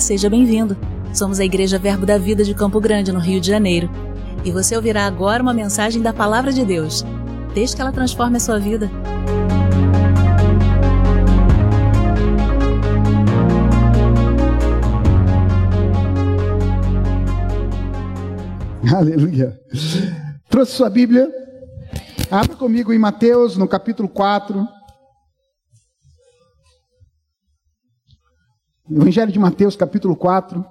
Seja bem-vindo. Somos a Igreja Verbo da Vida de Campo Grande, no Rio de Janeiro. E você ouvirá agora uma mensagem da Palavra de Deus. Desde que ela transforme a sua vida. Aleluia. Trouxe sua Bíblia? Abra comigo em Mateus, no capítulo 4. Evangelho de Mateus, capítulo 4.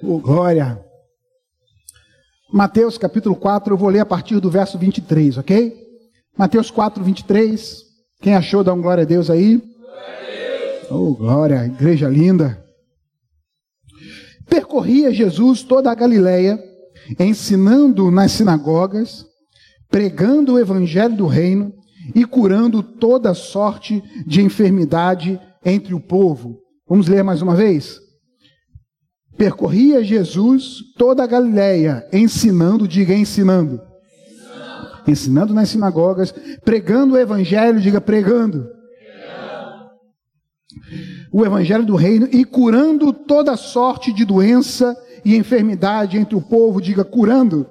Oh, glória. Mateus, capítulo 4, eu vou ler a partir do verso 23, ok? Mateus 4, 23. Quem achou, dá um glória a Deus aí. Glória a Deus. Oh, glória, igreja linda. Percorria Jesus toda a Galileia, ensinando nas sinagogas, pregando o evangelho do reino e curando toda sorte de enfermidade entre o povo. Vamos ler mais uma vez? Percorria Jesus toda a Galileia, ensinando, diga ensinando. Ensinando, ensinando nas sinagogas, pregando o evangelho, diga pregando. O evangelho do reino e curando toda sorte de doença e enfermidade entre o povo, diga curando.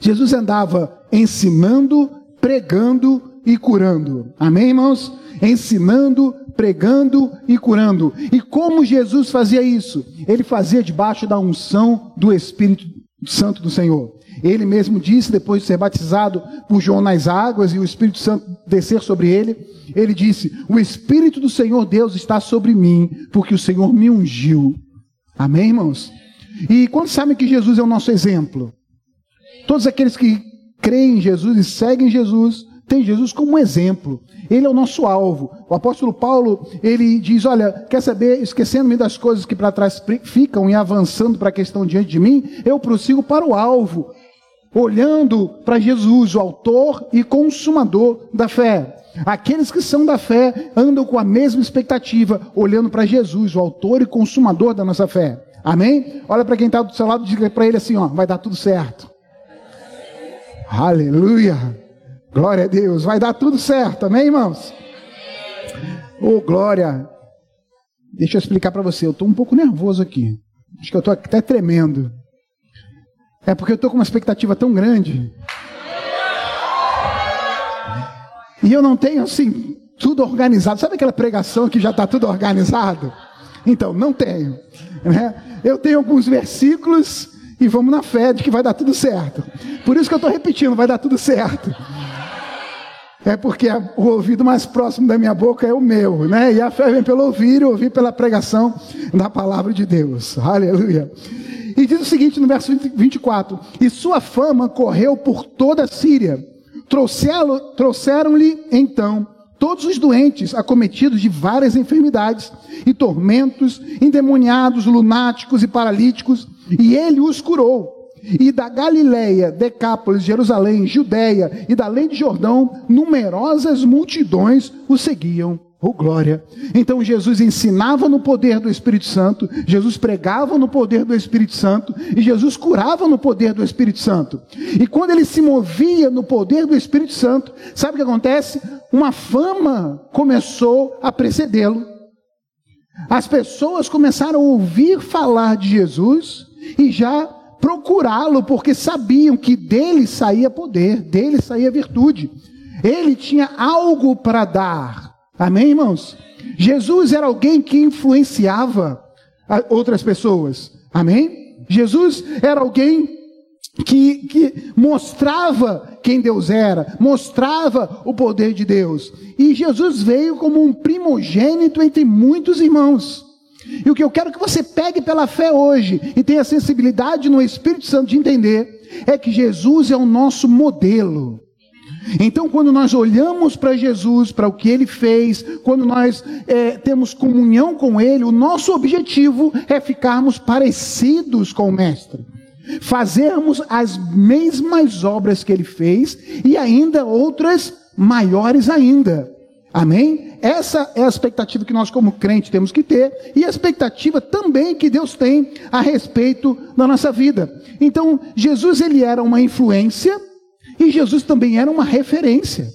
Jesus andava ensinando, pregando e curando. Amém, irmãos? Ensinando, pregando e curando. E como Jesus fazia isso? Ele fazia debaixo da unção do Espírito Santo do Senhor. Ele mesmo disse, depois de ser batizado por João nas águas e o Espírito Santo descer sobre ele, ele disse: O Espírito do Senhor Deus está sobre mim, porque o Senhor me ungiu. Amém, irmãos? E quando sabem que Jesus é o nosso exemplo? Todos aqueles que creem em Jesus e seguem Jesus, tem Jesus como exemplo. Ele é o nosso alvo. O apóstolo Paulo, ele diz: Olha, quer saber, esquecendo-me das coisas que para trás ficam e avançando para a questão diante de mim, eu prossigo para o alvo, olhando para Jesus, o autor e consumador da fé. Aqueles que são da fé andam com a mesma expectativa, olhando para Jesus, o autor e consumador da nossa fé. Amém? Olha para quem está do seu lado e diga para ele assim: ó, vai dar tudo certo. Aleluia! Glória a Deus, vai dar tudo certo, amém, irmãos? Oh, glória! Deixa eu explicar para você, eu estou um pouco nervoso aqui. Acho que eu estou até tremendo. É porque eu estou com uma expectativa tão grande. E eu não tenho, assim, tudo organizado. Sabe aquela pregação que já está tudo organizado? Então, não tenho. Né? Eu tenho alguns versículos e vamos na fé de que vai dar tudo certo. Por isso que eu estou repetindo, vai dar tudo certo. É porque o ouvido mais próximo da minha boca é o meu, né? E a fé vem pelo ouvir e ouvir pela pregação da palavra de Deus. Aleluia. E diz o seguinte no verso 24: E sua fama correu por toda a Síria. Trouxeram-lhe então todos os doentes acometidos de várias enfermidades e tormentos, endemoniados, lunáticos e paralíticos, e ele os curou. E da Galiléia, Decápolis, Jerusalém, Judéia e da além de Jordão, numerosas multidões o seguiam. Oh glória! Então Jesus ensinava no poder do Espírito Santo, Jesus pregava no poder do Espírito Santo e Jesus curava no poder do Espírito Santo. E quando ele se movia no poder do Espírito Santo, sabe o que acontece? Uma fama começou a precedê-lo. As pessoas começaram a ouvir falar de Jesus e já procurá-lo, porque sabiam que dele saía poder, dele saía virtude. Ele tinha algo para dar. Amém, irmãos? Jesus era alguém que influenciava outras pessoas. Amém? Jesus era alguém que, que mostrava quem Deus era, mostrava o poder de Deus. E Jesus veio como um primogênito entre muitos irmãos. E o que eu quero que você pegue pela fé hoje e tenha sensibilidade no Espírito Santo de entender é que Jesus é o nosso modelo. Então, quando nós olhamos para Jesus, para o que ele fez, quando nós é, temos comunhão com ele, o nosso objetivo é ficarmos parecidos com o Mestre, fazermos as mesmas obras que ele fez e ainda outras maiores ainda. Amém? Essa é a expectativa que nós, como crente, temos que ter, e a expectativa também que Deus tem a respeito da nossa vida. Então, Jesus ele era uma influência, e Jesus também era uma referência.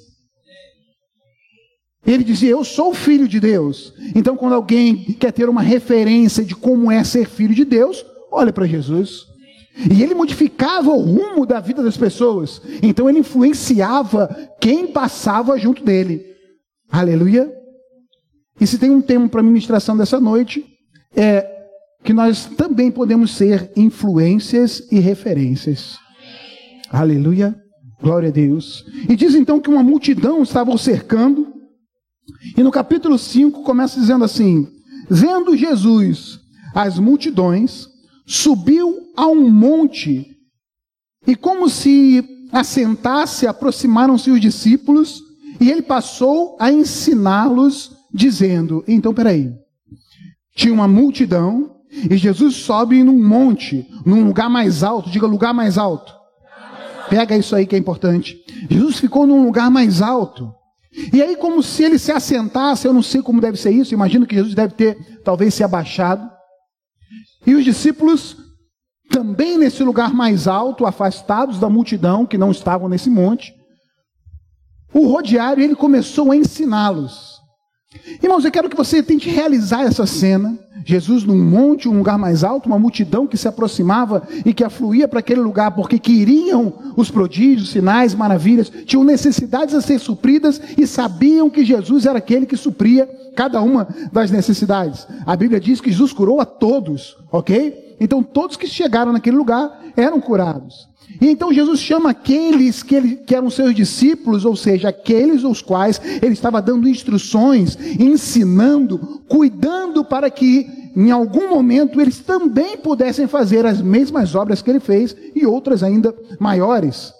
Ele dizia: Eu sou filho de Deus. Então, quando alguém quer ter uma referência de como é ser filho de Deus, olha para Jesus. E ele modificava o rumo da vida das pessoas. Então, ele influenciava quem passava junto dele. Aleluia. E se tem um tema para a ministração dessa noite, é que nós também podemos ser influências e referências. Aleluia. Glória a Deus. E diz então que uma multidão estava o cercando. E no capítulo 5 começa dizendo assim: Vendo Jesus as multidões, subiu a um monte, e como se assentasse, aproximaram-se os discípulos, e ele passou a ensiná-los, dizendo: Então, peraí, tinha uma multidão, e Jesus sobe num monte, num lugar mais alto, diga lugar mais alto. Pega isso aí que é importante. Jesus ficou num lugar mais alto. E aí, como se ele se assentasse, eu não sei como deve ser isso, imagino que Jesus deve ter talvez se abaixado. E os discípulos, também nesse lugar mais alto, afastados da multidão que não estavam nesse monte, o rodearam e ele começou a ensiná-los. Irmãos, eu quero que você tente realizar essa cena. Jesus num monte, um lugar mais alto, uma multidão que se aproximava e que afluía para aquele lugar porque queriam os prodígios, sinais, maravilhas, tinham necessidades a ser supridas e sabiam que Jesus era aquele que supria cada uma das necessidades. A Bíblia diz que Jesus curou a todos, ok? Então todos que chegaram naquele lugar eram curados. E então Jesus chama aqueles que, ele, que eram seus discípulos, ou seja, aqueles aos quais ele estava dando instruções, ensinando, cuidando para que em algum momento eles também pudessem fazer as mesmas obras que ele fez e outras ainda maiores.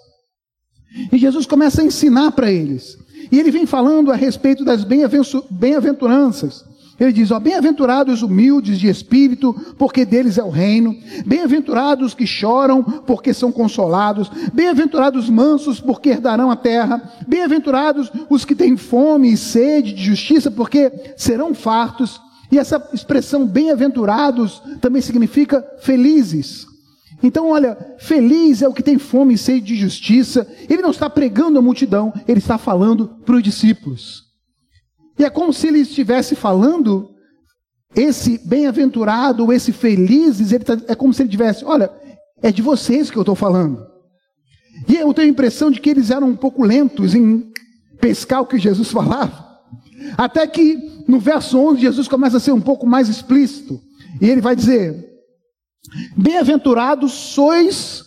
E Jesus começa a ensinar para eles. E ele vem falando a respeito das bem-aventuranças. Ele diz: ó, bem-aventurados humildes de espírito, porque deles é o reino. Bem-aventurados que choram, porque são consolados. Bem-aventurados mansos, porque herdarão a terra. Bem-aventurados os que têm fome e sede de justiça, porque serão fartos. E essa expressão bem-aventurados também significa felizes. Então, olha, feliz é o que tem fome e sede de justiça. Ele não está pregando a multidão, ele está falando para os discípulos. E é como se ele estivesse falando, esse bem-aventurado, esse felizes, ele tá, é como se ele tivesse, olha, é de vocês que eu estou falando. E eu tenho a impressão de que eles eram um pouco lentos em pescar o que Jesus falava. Até que no verso 11 Jesus começa a ser um pouco mais explícito. E ele vai dizer: Bem-aventurados sois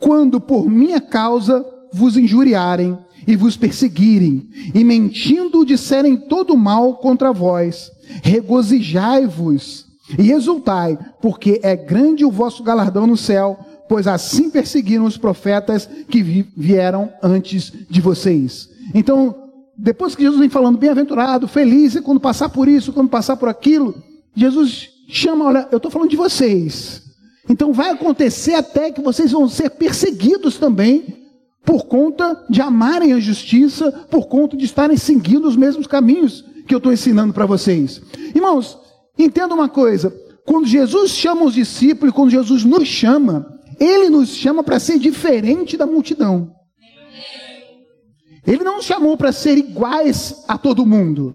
quando por minha causa vos injuriarem e vos perseguirem, e mentindo disserem todo mal contra vós, regozijai-vos e exultai, porque é grande o vosso galardão no céu, pois assim perseguiram os profetas que vieram antes de vocês. Então, depois que Jesus vem falando bem-aventurado, feliz, e quando passar por isso, quando passar por aquilo, Jesus chama, olha, eu estou falando de vocês. Então vai acontecer até que vocês vão ser perseguidos também por conta de amarem a justiça, por conta de estarem seguindo os mesmos caminhos que eu estou ensinando para vocês. Irmãos, entenda uma coisa: quando Jesus chama os discípulos, quando Jesus nos chama, ele nos chama para ser diferente da multidão. Ele não nos chamou para ser iguais a todo mundo.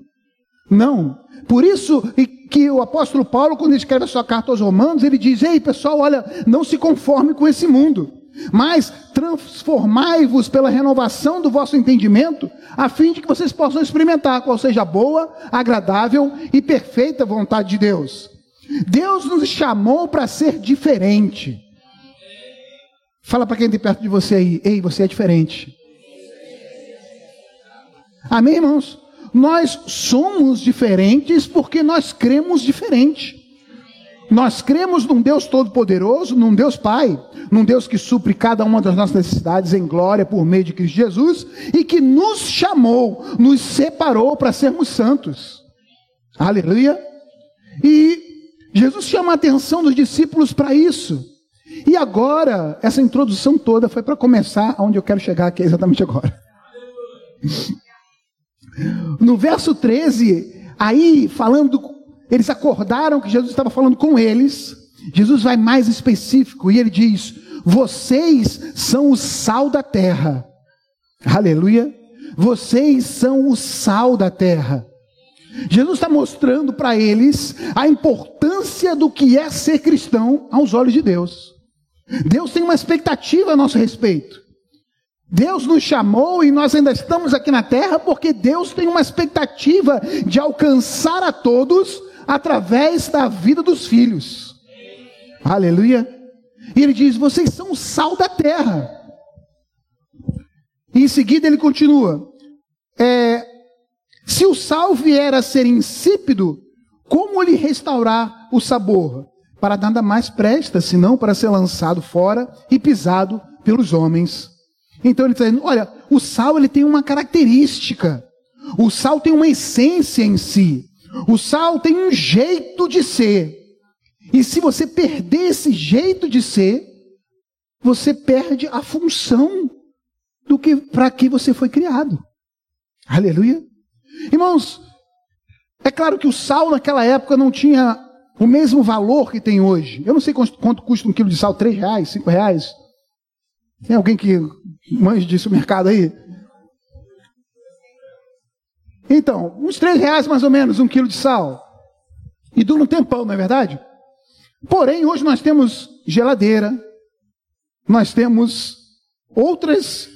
Não. Por isso que o apóstolo Paulo, quando escreve a sua carta aos Romanos, ele diz: Ei, pessoal, olha, não se conforme com esse mundo mas transformai-vos pela renovação do vosso entendimento, a fim de que vocês possam experimentar qual seja a boa, agradável e perfeita vontade de Deus. Deus nos chamou para ser diferente. Fala para quem tem perto de você aí, ei, você é diferente. Amém, irmãos? Nós somos diferentes porque nós cremos diferente. Nós cremos num Deus todo-poderoso, num Deus Pai, num Deus que supre cada uma das nossas necessidades em glória por meio de Cristo Jesus e que nos chamou, nos separou para sermos santos. Aleluia. E Jesus chama a atenção dos discípulos para isso. E agora, essa introdução toda foi para começar onde eu quero chegar aqui exatamente agora. No verso 13, aí falando eles acordaram que Jesus estava falando com eles. Jesus vai mais específico e ele diz: Vocês são o sal da terra. Aleluia. vocês são o sal da terra. Jesus está mostrando para eles a importância do que é ser cristão aos olhos de Deus. Deus tem uma expectativa a nosso respeito. Deus nos chamou e nós ainda estamos aqui na terra porque Deus tem uma expectativa de alcançar a todos através da vida dos filhos. Aleluia. E ele diz: vocês são o sal da terra. E em seguida ele continua: é, se o sal vier a ser insípido, como lhe restaurar o sabor? Para nada mais presta, senão para ser lançado fora e pisado pelos homens. Então ele está dizendo: olha, o sal ele tem uma característica. O sal tem uma essência em si. O sal tem um jeito de ser. E se você perder esse jeito de ser, você perde a função do que para que você foi criado. Aleluia. Irmãos, é claro que o sal naquela época não tinha o mesmo valor que tem hoje. Eu não sei quanto custa um quilo de sal, três reais, cinco reais. Tem alguém que manja disso no mercado aí? Então, uns três reais mais ou menos um quilo de sal. E dura um tempão, não é verdade? Porém, hoje nós temos geladeira, nós temos outras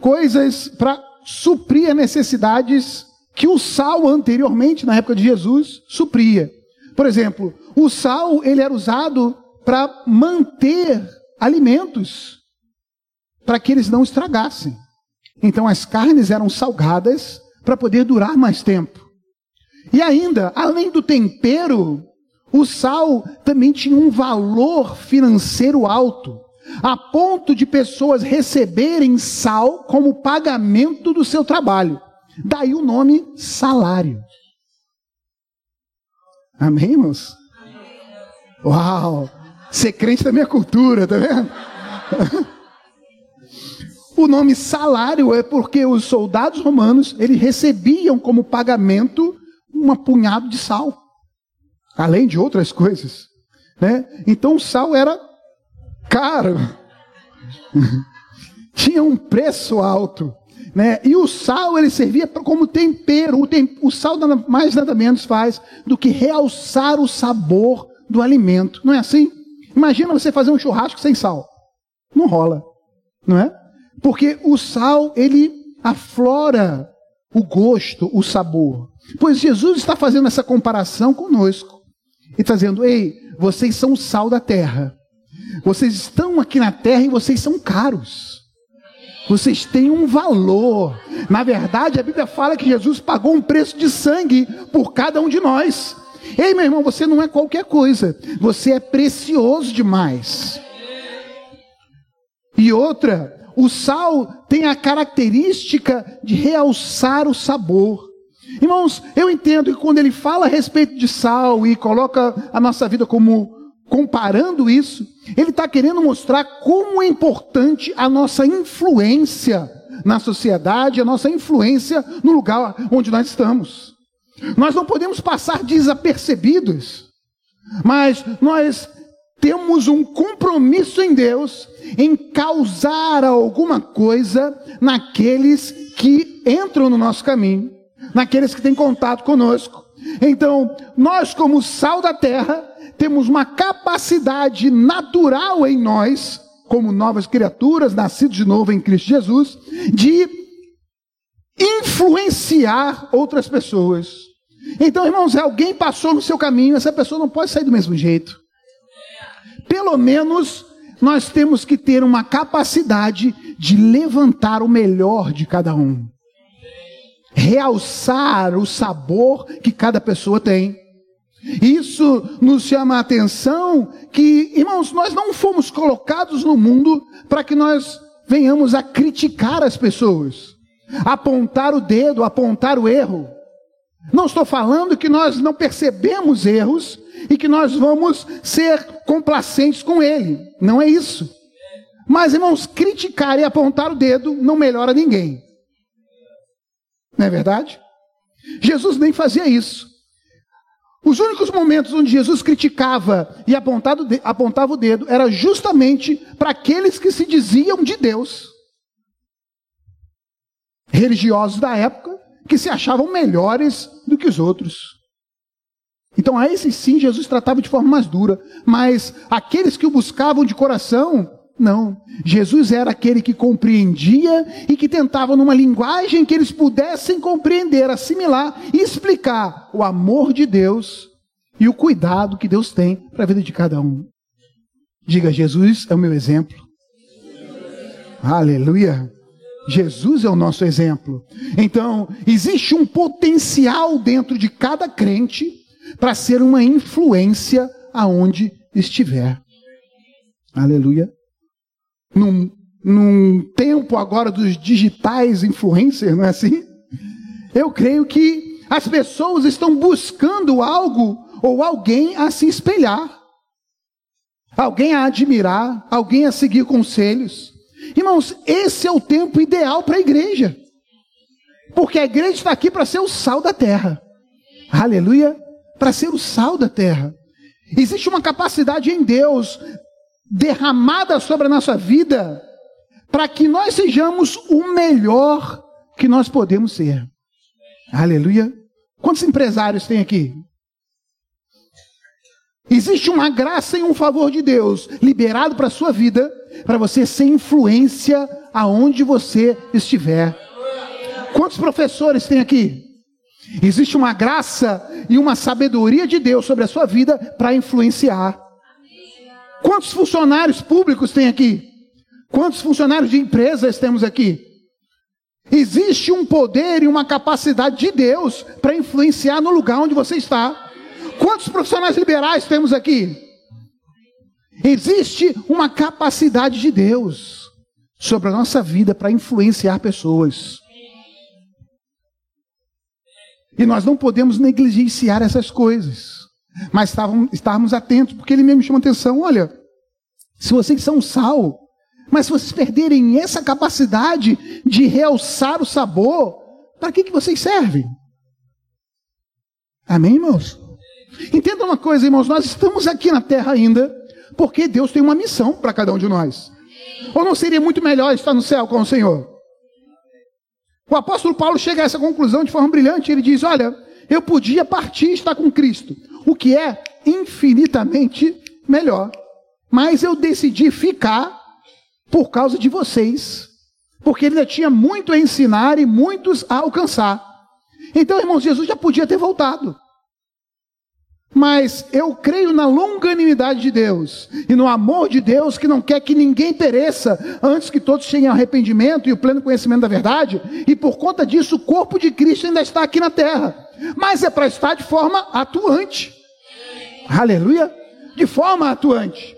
coisas para suprir as necessidades que o sal anteriormente, na época de Jesus, supria. Por exemplo, o sal ele era usado para manter alimentos, para que eles não estragassem. Então as carnes eram salgadas para poder durar mais tempo. E ainda, além do tempero, o sal também tinha um valor financeiro alto, a ponto de pessoas receberem sal como pagamento do seu trabalho. Daí o nome salário. Amém, irmãos? Uau! Ser crente da minha cultura, tá vendo? o nome salário é porque os soldados romanos, eles recebiam como pagamento um punhado de sal. Além de outras coisas. Né? Então o sal era caro. Tinha um preço alto. Né? E o sal ele servia como tempero. O, tem, o sal nada mais nada menos faz do que realçar o sabor do alimento. Não é assim? Imagina você fazer um churrasco sem sal. Não rola, não é? Porque o sal ele aflora o gosto, o sabor. Pois Jesus está fazendo essa comparação conosco. E está dizendo: ei, vocês são o sal da terra. Vocês estão aqui na terra e vocês são caros. Vocês têm um valor. Na verdade, a Bíblia fala que Jesus pagou um preço de sangue por cada um de nós. Ei, meu irmão, você não é qualquer coisa. Você é precioso demais. E outra, o sal tem a característica de realçar o sabor. Irmãos, eu entendo que quando ele fala a respeito de sal e coloca a nossa vida como comparando isso, ele está querendo mostrar como é importante a nossa influência na sociedade, a nossa influência no lugar onde nós estamos. Nós não podemos passar desapercebidos, mas nós temos um compromisso em Deus em causar alguma coisa naqueles que entram no nosso caminho, naqueles que têm contato conosco. Então, nós, como sal da terra, temos uma capacidade natural em nós, como novas criaturas, nascidos de novo em Cristo Jesus, de influenciar outras pessoas. Então, irmãos, alguém passou no seu caminho, essa pessoa não pode sair do mesmo jeito. Pelo menos nós temos que ter uma capacidade de levantar o melhor de cada um, realçar o sabor que cada pessoa tem. Isso nos chama a atenção que, irmãos, nós não fomos colocados no mundo para que nós venhamos a criticar as pessoas, apontar o dedo, apontar o erro. Não estou falando que nós não percebemos erros e que nós vamos ser complacentes com ele. Não é isso. Mas, irmãos, criticar e apontar o dedo não melhora ninguém. Não é verdade? Jesus nem fazia isso. Os únicos momentos onde Jesus criticava e apontava o dedo era justamente para aqueles que se diziam de Deus. religiosos da época que se achavam melhores do que os outros. Então, a esses sim, Jesus tratava de forma mais dura, mas aqueles que o buscavam de coração, não. Jesus era aquele que compreendia e que tentava, numa linguagem que eles pudessem compreender, assimilar e explicar o amor de Deus e o cuidado que Deus tem para a vida de cada um. Diga, Jesus é o meu exemplo. Aleluia. Jesus é o nosso exemplo. Então, existe um potencial dentro de cada crente para ser uma influência aonde estiver. Aleluia. Num, num tempo agora dos digitais influencers, não é assim? Eu creio que as pessoas estão buscando algo ou alguém a se espelhar, alguém a admirar, alguém a seguir conselhos. Irmãos, esse é o tempo ideal para a igreja, porque a igreja está aqui para ser o sal da terra. Aleluia! Para ser o sal da terra. Existe uma capacidade em Deus derramada sobre a nossa vida para que nós sejamos o melhor que nós podemos ser. Aleluia. Quantos empresários tem aqui? Existe uma graça e um favor de Deus liberado para a sua vida, para você ser influência aonde você estiver. Quantos professores tem aqui? Existe uma graça e uma sabedoria de Deus sobre a sua vida para influenciar. Quantos funcionários públicos tem aqui? Quantos funcionários de empresas temos aqui? Existe um poder e uma capacidade de Deus para influenciar no lugar onde você está. Quantos profissionais liberais temos aqui? Existe uma capacidade de Deus sobre a nossa vida para influenciar pessoas. E nós não podemos negligenciar essas coisas. Mas estávamos atentos, porque ele mesmo chama atenção: olha, se vocês são sal, mas se vocês perderem essa capacidade de realçar o sabor, para que, que vocês servem? Amém, irmãos? Entenda uma coisa, irmãos, nós estamos aqui na terra ainda porque Deus tem uma missão para cada um de nós. Ou não seria muito melhor estar no céu com o Senhor? O apóstolo Paulo chega a essa conclusão de forma brilhante. Ele diz: Olha, eu podia partir e estar com Cristo, o que é infinitamente melhor. Mas eu decidi ficar por causa de vocês, porque ele ainda tinha muito a ensinar e muitos a alcançar. Então, irmãos, Jesus já podia ter voltado. Mas eu creio na longanimidade de Deus e no amor de Deus que não quer que ninguém pereça antes que todos ao arrependimento e o pleno conhecimento da verdade. E por conta disso, o corpo de Cristo ainda está aqui na terra. Mas é para estar de forma atuante. Aleluia! De forma atuante.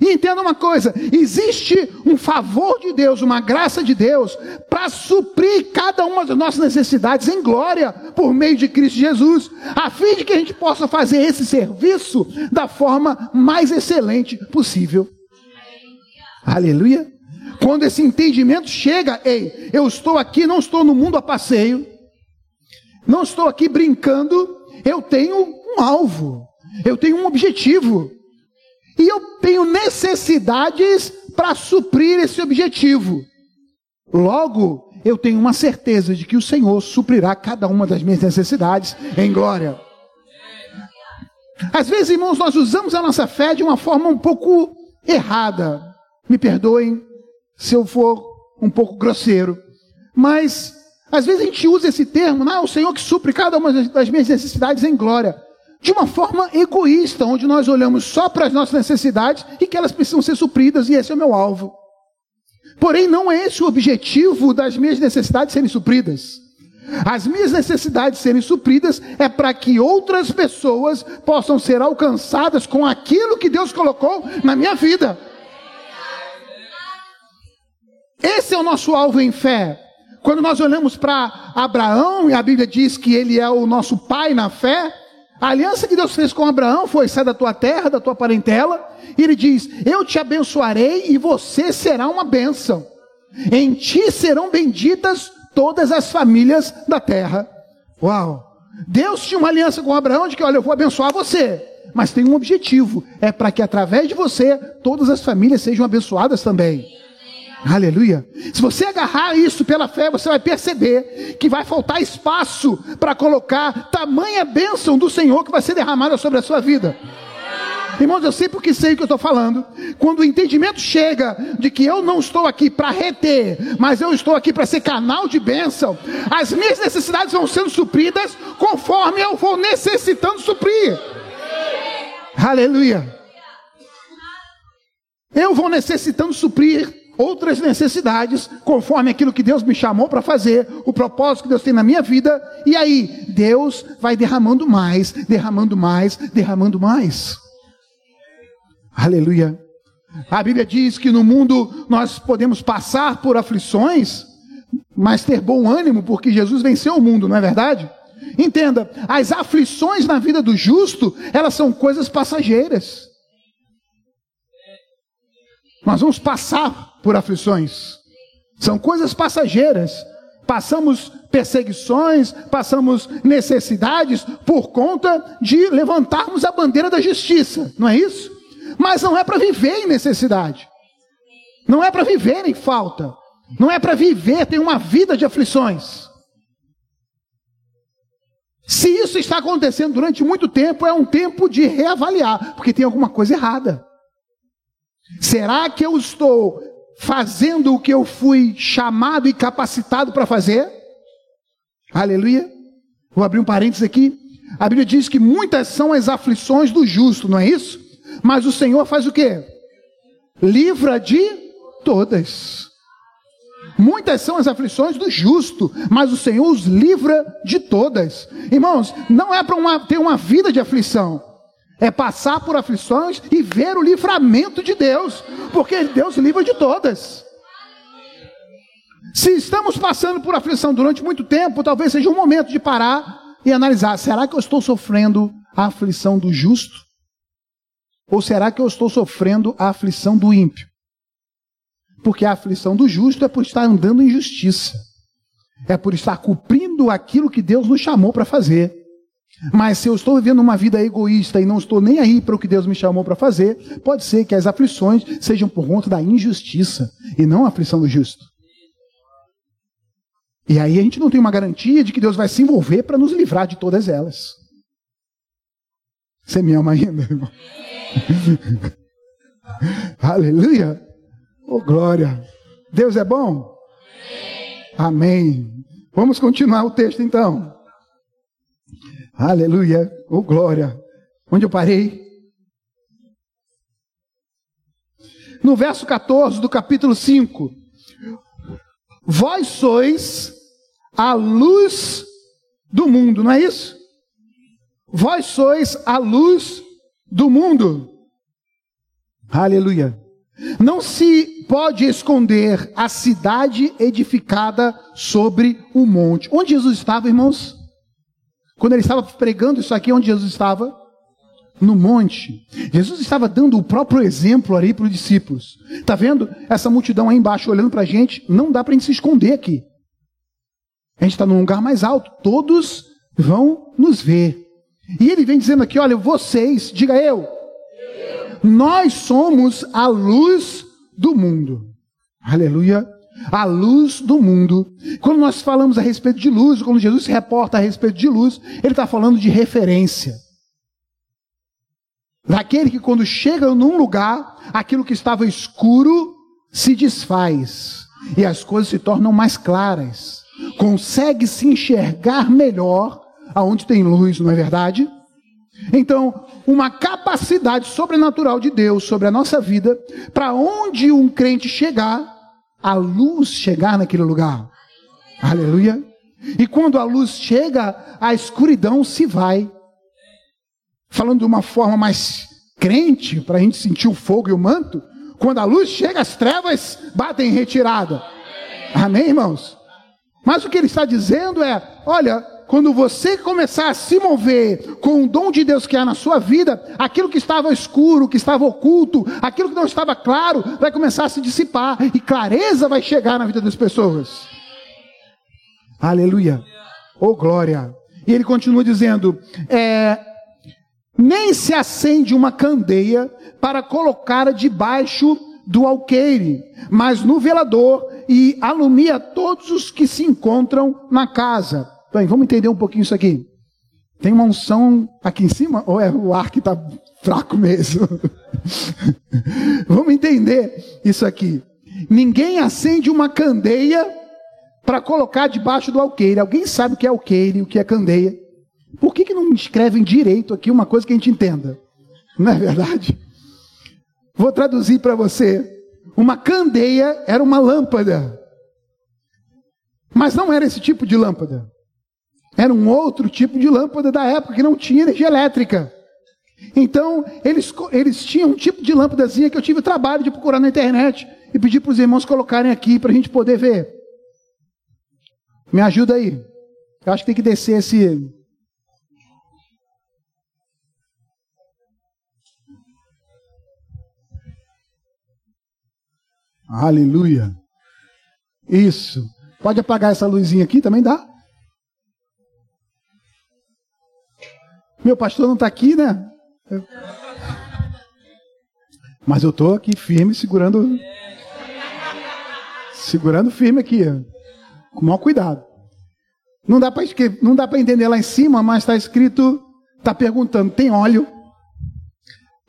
E entenda uma coisa: existe um favor de Deus, uma graça de Deus, para suprir cada uma das nossas necessidades em glória por meio de Cristo Jesus, a fim de que a gente possa fazer esse serviço da forma mais excelente possível. Aleluia. Quando esse entendimento chega, ei, eu estou aqui, não estou no mundo a passeio, não estou aqui brincando, eu tenho um alvo, eu tenho um objetivo. E eu tenho necessidades para suprir esse objetivo. Logo, eu tenho uma certeza de que o Senhor suprirá cada uma das minhas necessidades em glória. Às vezes, irmãos, nós usamos a nossa fé de uma forma um pouco errada. Me perdoem se eu for um pouco grosseiro. Mas, às vezes a gente usa esse termo, não, o Senhor que supre cada uma das minhas necessidades em glória de uma forma egoísta, onde nós olhamos só para as nossas necessidades e que elas precisam ser supridas, e esse é o meu alvo. Porém, não é esse o objetivo das minhas necessidades serem supridas. As minhas necessidades serem supridas é para que outras pessoas possam ser alcançadas com aquilo que Deus colocou na minha vida. Esse é o nosso alvo em fé. Quando nós olhamos para Abraão, e a Bíblia diz que ele é o nosso pai na fé, a aliança que Deus fez com Abraão foi: sai da tua terra, da tua parentela, e ele diz: Eu te abençoarei e você será uma bênção. Em ti serão benditas todas as famílias da terra. Uau! Deus tinha uma aliança com Abraão de que, olha, eu vou abençoar você, mas tem um objetivo: é para que através de você todas as famílias sejam abençoadas também. Aleluia. Se você agarrar isso pela fé, você vai perceber que vai faltar espaço para colocar tamanha bênção do Senhor que vai ser derramada sobre a sua vida. Irmãos, eu sempre que sei o que eu estou falando. Quando o entendimento chega de que eu não estou aqui para reter, mas eu estou aqui para ser canal de bênção, as minhas necessidades vão sendo supridas conforme eu vou necessitando suprir. Aleluia. Eu vou necessitando suprir outras necessidades, conforme aquilo que Deus me chamou para fazer, o propósito que Deus tem na minha vida, e aí Deus vai derramando mais, derramando mais, derramando mais. Aleluia. A Bíblia diz que no mundo nós podemos passar por aflições, mas ter bom ânimo, porque Jesus venceu o mundo, não é verdade? Entenda, as aflições na vida do justo, elas são coisas passageiras. Nós vamos passar por aflições. São coisas passageiras. Passamos perseguições, passamos necessidades por conta de levantarmos a bandeira da justiça, não é isso? Mas não é para viver em necessidade. Não é para viver em falta. Não é para viver ter uma vida de aflições. Se isso está acontecendo durante muito tempo, é um tempo de reavaliar, porque tem alguma coisa errada. Será que eu estou fazendo o que eu fui chamado e capacitado para fazer? Aleluia. Vou abrir um parênteses aqui. A Bíblia diz que muitas são as aflições do justo, não é isso? Mas o Senhor faz o quê? Livra de todas. Muitas são as aflições do justo, mas o Senhor os livra de todas. Irmãos, não é para ter uma vida de aflição, é passar por aflições e ver o livramento de Deus, porque Deus livra de todas. Se estamos passando por aflição durante muito tempo, talvez seja um momento de parar e analisar: será que eu estou sofrendo a aflição do justo? Ou será que eu estou sofrendo a aflição do ímpio? Porque a aflição do justo é por estar andando em justiça, é por estar cumprindo aquilo que Deus nos chamou para fazer. Mas se eu estou vivendo uma vida egoísta e não estou nem aí para o que Deus me chamou para fazer, pode ser que as aflições sejam por conta da injustiça e não a aflição do justo. E aí a gente não tem uma garantia de que Deus vai se envolver para nos livrar de todas elas. Você me ama ainda, irmão? Aleluia! Oh, glória! Deus é bom? Amém. Vamos continuar o texto então. Aleluia! Oh, glória! Onde eu parei? No verso 14 do capítulo 5. Vós sois a luz do mundo, não é isso? Vós sois a luz do mundo. Aleluia. Não se pode esconder a cidade edificada sobre o monte. Onde Jesus estava, irmãos? Quando ele estava pregando isso aqui, onde Jesus estava? No monte. Jesus estava dando o próprio exemplo ali para os discípulos. Está vendo essa multidão aí embaixo olhando para a gente? Não dá para a gente se esconder aqui. A gente está num lugar mais alto. Todos vão nos ver. E ele vem dizendo aqui: olha, vocês, diga eu, nós somos a luz do mundo. Aleluia. A luz do mundo. Quando nós falamos a respeito de luz, quando Jesus se reporta a respeito de luz, ele está falando de referência. Daquele que quando chega num lugar, aquilo que estava escuro se desfaz. E as coisas se tornam mais claras. Consegue se enxergar melhor aonde tem luz, não é verdade? Então, uma capacidade sobrenatural de Deus sobre a nossa vida, para onde um crente chegar, a luz chegar naquele lugar. Aleluia. E quando a luz chega, a escuridão se vai. Falando de uma forma mais crente, para a gente sentir o fogo e o manto, quando a luz chega, as trevas batem em retirada. Amém, irmãos? Mas o que ele está dizendo é: olha, quando você começar a se mover com o dom de Deus que há na sua vida, aquilo que estava escuro, que estava oculto, aquilo que não estava claro, vai começar a se dissipar e clareza vai chegar na vida das pessoas. Aleluia. Oh glória. E ele continua dizendo: é, nem se acende uma candeia para colocá-la debaixo do alqueire, mas no velador e alumia todos os que se encontram na casa. Bem, vamos entender um pouquinho isso aqui. Tem uma unção aqui em cima ou é o ar que está fraco mesmo? vamos entender isso aqui. Ninguém acende uma candeia para colocar debaixo do alqueire. Alguém sabe o que é alqueire, o que é candeia? Por que, que não escrevem direito aqui uma coisa que a gente entenda? Não é verdade? Vou traduzir para você. Uma candeia era uma lâmpada. Mas não era esse tipo de lâmpada. Era um outro tipo de lâmpada da época que não tinha energia elétrica. Então, eles, eles tinham um tipo de lâmpadazinha que eu tive o trabalho de procurar na internet e pedir para os irmãos colocarem aqui para a gente poder ver. Me ajuda aí. Eu acho que tem que descer esse. Aleluia. Isso. Pode apagar essa luzinha aqui também dá? Meu pastor não está aqui, né? Mas eu estou aqui firme, segurando. Segurando firme aqui. Com maior cuidado. Não dá para entender lá em cima, mas está escrito, está perguntando, tem óleo?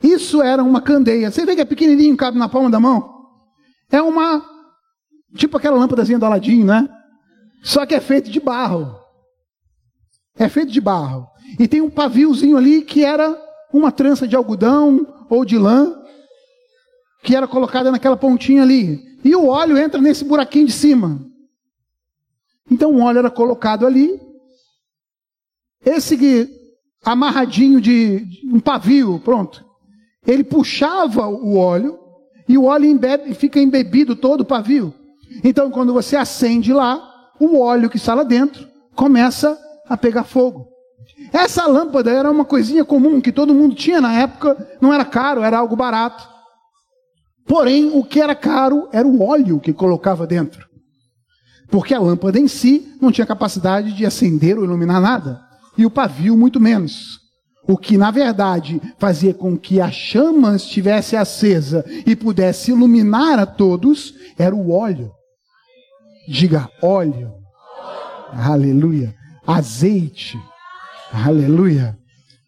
Isso era uma candeia. Você vê que é pequenininho, cabe na palma da mão? É uma, tipo aquela lâmpadazinha do Aladim, né? Só que é feito de barro. É feito de barro. E tem um paviozinho ali que era uma trança de algodão ou de lã, que era colocada naquela pontinha ali. E o óleo entra nesse buraquinho de cima. Então o óleo era colocado ali. Esse amarradinho de, de um pavio, pronto. Ele puxava o óleo e o óleo embebe, fica embebido todo o pavio. Então quando você acende lá, o óleo que está lá dentro começa a pegar fogo. Essa lâmpada era uma coisinha comum que todo mundo tinha na época, não era caro, era algo barato. Porém, o que era caro era o óleo que colocava dentro. Porque a lâmpada em si não tinha capacidade de acender ou iluminar nada, e o pavio muito menos. O que, na verdade, fazia com que a chama estivesse acesa e pudesse iluminar a todos era o óleo. Diga óleo. Aleluia. Azeite. Aleluia.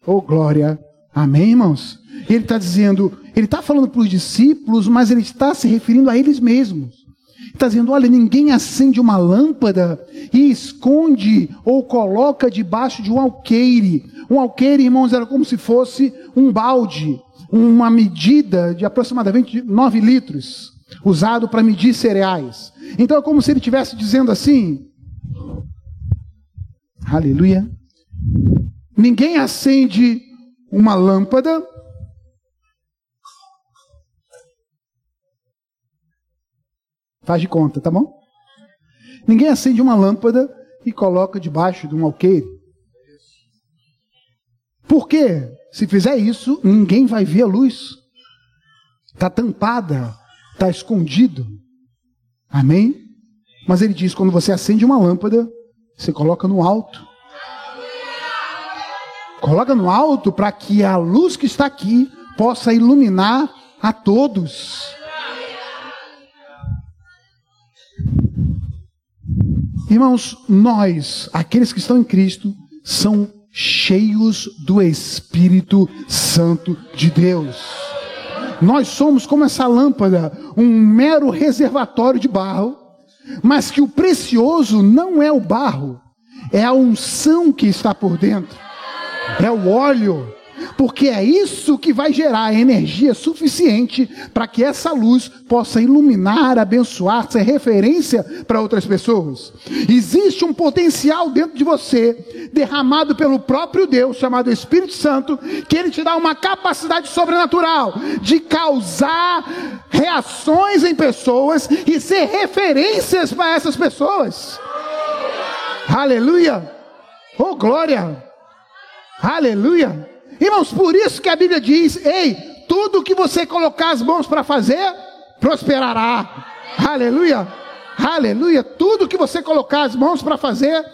Oh, glória. Amém, irmãos? Ele está dizendo, ele está falando para os discípulos, mas ele está se referindo a eles mesmos. Está dizendo: olha, ninguém acende uma lâmpada e esconde ou coloca debaixo de um alqueire. Um alqueire, irmãos, era como se fosse um balde, uma medida de aproximadamente 9 litros, usado para medir cereais. Então é como se ele estivesse dizendo assim: Aleluia. Ninguém acende uma lâmpada Faz de conta, tá bom? Ninguém acende uma lâmpada e coloca debaixo de um alqueire. Por quê? Se fizer isso, ninguém vai ver a luz. Está tampada, está escondido. Amém? Mas ele diz: quando você acende uma lâmpada, você coloca no alto. Coloca no alto para que a luz que está aqui possa iluminar a todos. Irmãos, nós, aqueles que estão em Cristo, são cheios do Espírito Santo de Deus. Nós somos como essa lâmpada, um mero reservatório de barro, mas que o precioso não é o barro, é a unção que está por dentro, é o óleo porque é isso que vai gerar energia suficiente para que essa luz possa iluminar, abençoar, ser referência para outras pessoas. Existe um potencial dentro de você, derramado pelo próprio Deus, chamado Espírito Santo, que ele te dá uma capacidade sobrenatural de causar reações em pessoas e ser referências para essas pessoas. Aleluia! Oh glória! Aleluia! Irmãos, por isso que a Bíblia diz: ei, tudo que você colocar as mãos para fazer, prosperará. Aleluia, aleluia. Tudo que você colocar as mãos para fazer,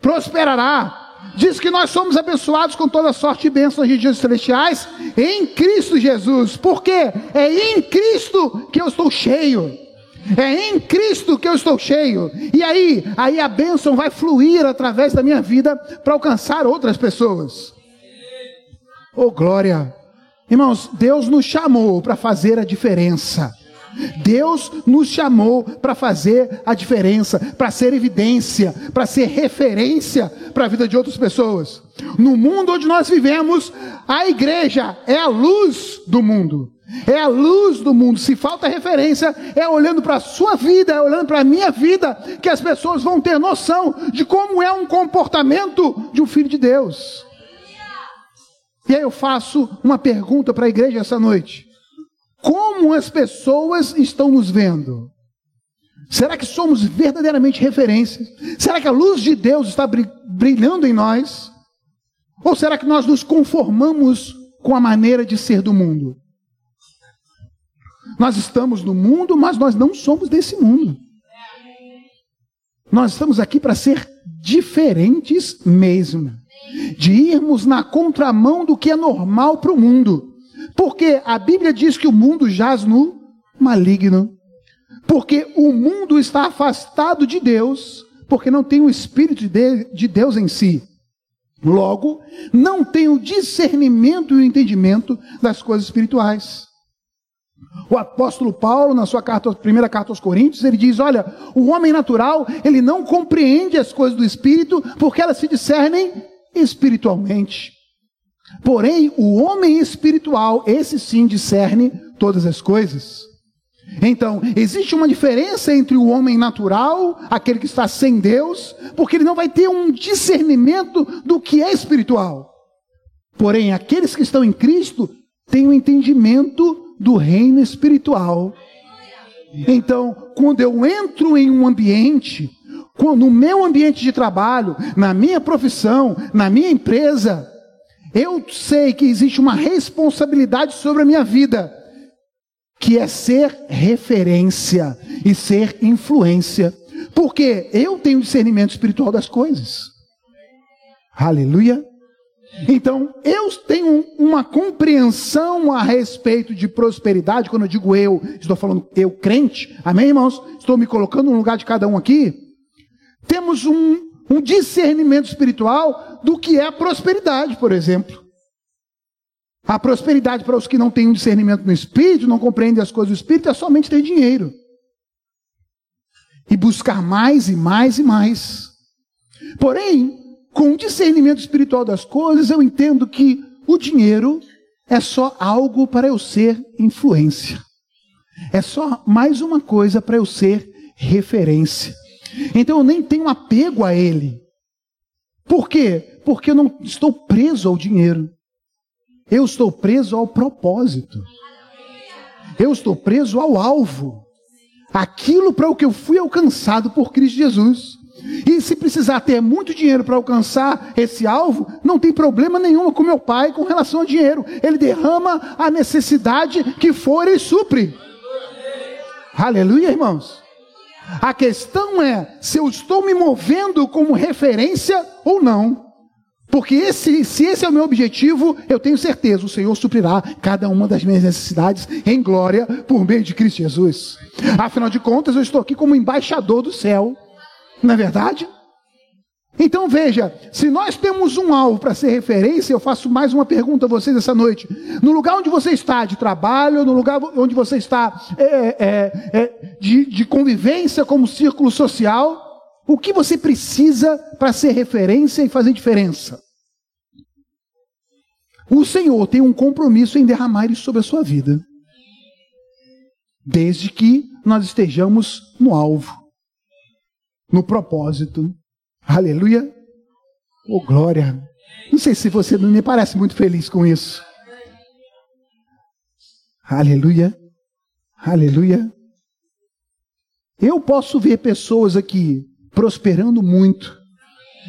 prosperará. Diz que nós somos abençoados com toda sorte e bênção nas regiões celestiais em Cristo Jesus. Por quê? É em Cristo que eu estou cheio. É em Cristo que eu estou cheio. E aí, aí a bênção vai fluir através da minha vida para alcançar outras pessoas. Oh glória! Irmãos, Deus nos chamou para fazer a diferença. Deus nos chamou para fazer a diferença, para ser evidência, para ser referência para a vida de outras pessoas. No mundo onde nós vivemos, a igreja é a luz do mundo. É a luz do mundo. Se falta referência, é olhando para a sua vida, é olhando para a minha vida, que as pessoas vão ter noção de como é um comportamento de um filho de Deus. E aí eu faço uma pergunta para a igreja essa noite. Como as pessoas estão nos vendo? Será que somos verdadeiramente referências? Será que a luz de Deus está brilhando em nós? Ou será que nós nos conformamos com a maneira de ser do mundo? Nós estamos no mundo, mas nós não somos desse mundo. Nós estamos aqui para ser diferentes mesmo. De irmos na contramão do que é normal para o mundo. Porque a Bíblia diz que o mundo jaz no maligno. Porque o mundo está afastado de Deus, porque não tem o Espírito de Deus em si. Logo, não tem o discernimento e o entendimento das coisas espirituais. O apóstolo Paulo, na sua carta, primeira carta aos Coríntios, ele diz: Olha, o homem natural, ele não compreende as coisas do Espírito, porque elas se discernem espiritualmente. Porém, o homem espiritual, esse sim discerne todas as coisas. Então, existe uma diferença entre o homem natural, aquele que está sem Deus, porque ele não vai ter um discernimento do que é espiritual. Porém, aqueles que estão em Cristo têm o um entendimento do reino espiritual. Então, quando eu entro em um ambiente, no meu ambiente de trabalho, na minha profissão, na minha empresa, eu sei que existe uma responsabilidade sobre a minha vida, que é ser referência e ser influência, porque eu tenho discernimento espiritual das coisas. Aleluia. Então, eu tenho uma compreensão a respeito de prosperidade, quando eu digo eu, estou falando eu crente, amém, irmãos? Estou me colocando no lugar de cada um aqui. Temos um, um discernimento espiritual do que é a prosperidade, por exemplo. A prosperidade para os que não têm um discernimento no espírito, não compreendem as coisas do espírito, é somente ter dinheiro. E buscar mais e mais e mais. Porém, com o discernimento espiritual das coisas, eu entendo que o dinheiro é só algo para eu ser influência. É só mais uma coisa para eu ser referência. Então eu nem tenho apego a ele. Por quê? Porque eu não estou preso ao dinheiro. Eu estou preso ao propósito. Eu estou preso ao alvo. Aquilo para o que eu fui alcançado por Cristo Jesus. E se precisar ter muito dinheiro para alcançar esse alvo, não tem problema nenhum com meu pai com relação ao dinheiro. Ele derrama a necessidade que for e supre. Aleluia, irmãos. A questão é se eu estou me movendo como referência ou não. Porque esse, se esse é o meu objetivo, eu tenho certeza, o Senhor suprirá cada uma das minhas necessidades em glória por meio de Cristo Jesus. Afinal de contas, eu estou aqui como embaixador do céu. Não é verdade? Então veja, se nós temos um alvo para ser referência, eu faço mais uma pergunta a vocês essa noite. No lugar onde você está de trabalho, no lugar onde você está é, é, é, de, de convivência como círculo social, o que você precisa para ser referência e fazer diferença? O Senhor tem um compromisso em derramar isso sobre a sua vida, desde que nós estejamos no alvo, no propósito Aleluia. Oh, glória. Não sei se você não me parece muito feliz com isso. Aleluia. Aleluia. Eu posso ver pessoas aqui prosperando muito.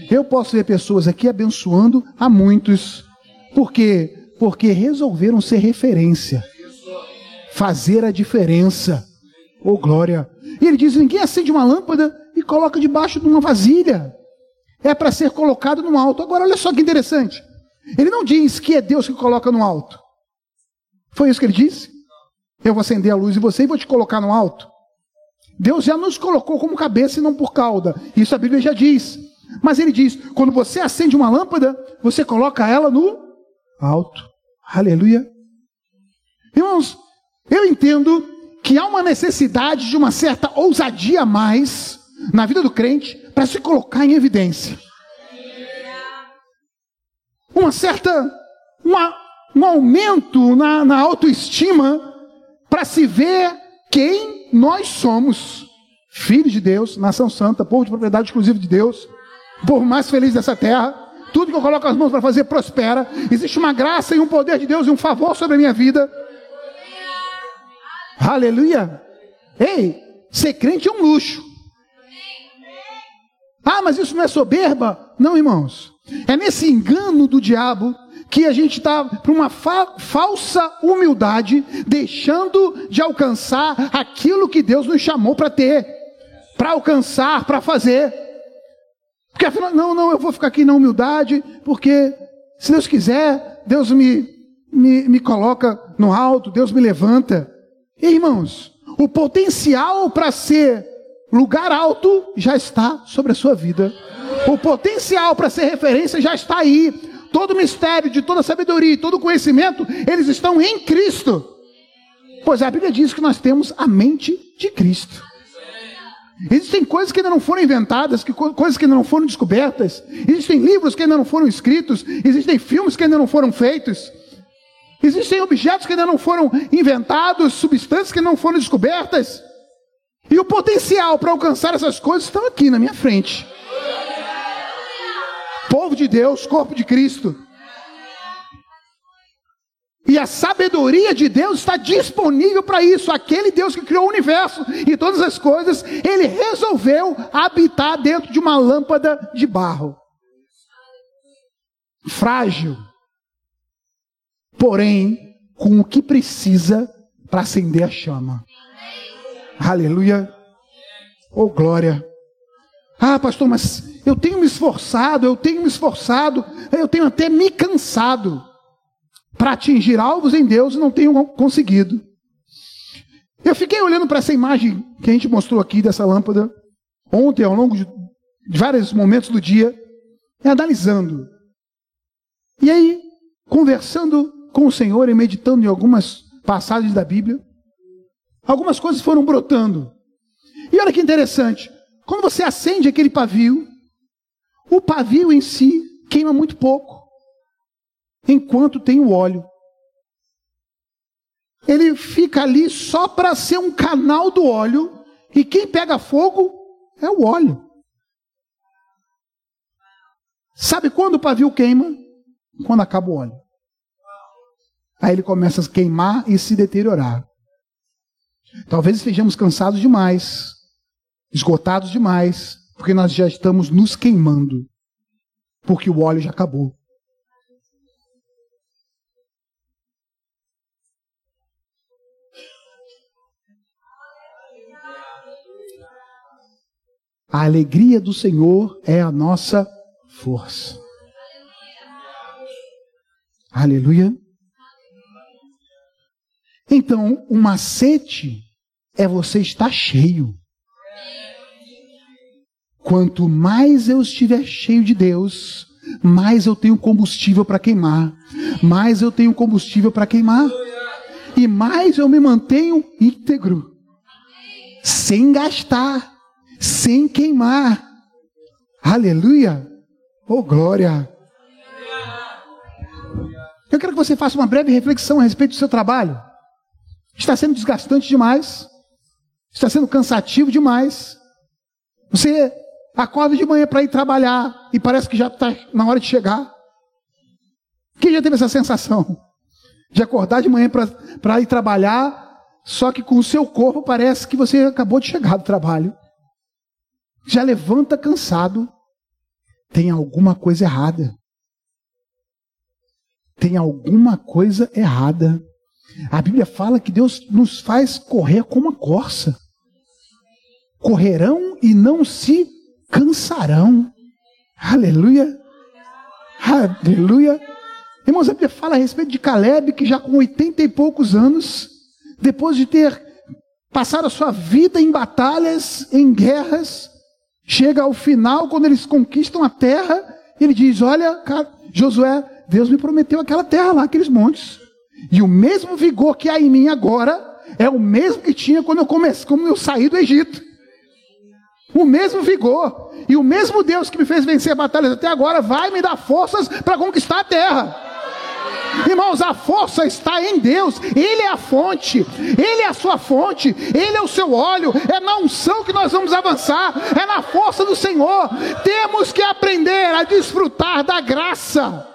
Eu posso ver pessoas aqui abençoando a muitos. Por quê? Porque resolveram ser referência. Fazer a diferença. Oh, glória. E ele diz: ninguém acende uma lâmpada e coloca debaixo de uma vasilha. é para ser colocado no alto. Agora, olha só que interessante. Ele não diz que é Deus que coloca no alto. Foi isso que ele disse? Eu vou acender a luz em você e vou te colocar no alto. Deus já nos colocou como cabeça e não por cauda. Isso a Bíblia já diz. Mas ele diz: quando você acende uma lâmpada, você coloca ela no alto. Aleluia. Irmãos, eu entendo que há uma necessidade de uma certa ousadia a mais na vida do crente para se colocar em evidência. Uma certa, uma, um aumento na, na autoestima para se ver quem nós somos. Filhos de Deus, nação santa, povo de propriedade exclusiva de Deus, povo mais feliz dessa terra. Tudo que eu coloco as mãos para fazer prospera. Existe uma graça e um poder de Deus e um favor sobre a minha vida. Aleluia. Ei, ser crente é um luxo. Ah, mas isso não é soberba? Não, irmãos. É nesse engano do diabo que a gente está para uma fa falsa humildade, deixando de alcançar aquilo que Deus nos chamou para ter, para alcançar, para fazer. Porque afinal, não, não, eu vou ficar aqui na humildade, porque se Deus quiser, Deus me, me, me coloca no alto, Deus me levanta. E, irmãos, o potencial para ser lugar alto já está sobre a sua vida. O potencial para ser referência já está aí. Todo mistério, de toda sabedoria, todo conhecimento, eles estão em Cristo. Pois a Bíblia diz que nós temos a mente de Cristo. Existem coisas que ainda não foram inventadas, que, coisas que ainda não foram descobertas. Existem livros que ainda não foram escritos. Existem filmes que ainda não foram feitos. Existem objetos que ainda não foram inventados, substâncias que não foram descobertas. E o potencial para alcançar essas coisas estão aqui na minha frente. Povo de Deus, corpo de Cristo. E a sabedoria de Deus está disponível para isso. Aquele Deus que criou o universo e todas as coisas, ele resolveu habitar dentro de uma lâmpada de barro. Frágil. Porém, com o que precisa para acender a chama. Aleluia. Oh, glória. Ah, pastor, mas eu tenho me esforçado, eu tenho me esforçado, eu tenho até me cansado para atingir alvos em Deus e não tenho conseguido. Eu fiquei olhando para essa imagem que a gente mostrou aqui dessa lâmpada ontem, ao longo de vários momentos do dia, e analisando. E aí, conversando com o Senhor e meditando em algumas passagens da Bíblia, algumas coisas foram brotando. E olha que interessante, quando você acende aquele pavio, o pavio em si queima muito pouco, enquanto tem o óleo. Ele fica ali só para ser um canal do óleo, e quem pega fogo é o óleo. Sabe quando o pavio queima? Quando acaba o óleo. Aí ele começa a queimar e se deteriorar. Talvez estejamos cansados demais, esgotados demais, porque nós já estamos nos queimando, porque o óleo já acabou. A alegria do Senhor é a nossa força. Aleluia. Então, o macete é você estar cheio. Quanto mais eu estiver cheio de Deus, mais eu tenho combustível para queimar, mais eu tenho combustível para queimar, e mais eu me mantenho íntegro, sem gastar, sem queimar. Aleluia! Oh glória! Eu quero que você faça uma breve reflexão a respeito do seu trabalho. Está sendo desgastante demais. Está sendo cansativo demais. Você acorda de manhã para ir trabalhar e parece que já está na hora de chegar. Quem já teve essa sensação? De acordar de manhã para ir trabalhar, só que com o seu corpo parece que você acabou de chegar do trabalho. Já levanta cansado. Tem alguma coisa errada. Tem alguma coisa errada. A Bíblia fala que Deus nos faz correr como a corça. Correrão e não se cansarão. Aleluia. Aleluia. Irmãos, a Bíblia fala a respeito de Caleb, que já com oitenta e poucos anos, depois de ter passado a sua vida em batalhas, em guerras, chega ao final, quando eles conquistam a terra, ele diz: Olha, cara, Josué, Deus me prometeu aquela terra lá, aqueles montes. E o mesmo vigor que há em mim agora é o mesmo que tinha quando eu comecei, quando eu saí do Egito. O mesmo vigor e o mesmo Deus que me fez vencer batalhas até agora vai me dar forças para conquistar a terra. Irmãos, a força está em Deus, Ele é a fonte, Ele é a sua fonte, Ele é o seu óleo, é na unção que nós vamos avançar, é na força do Senhor. Temos que aprender a desfrutar da graça,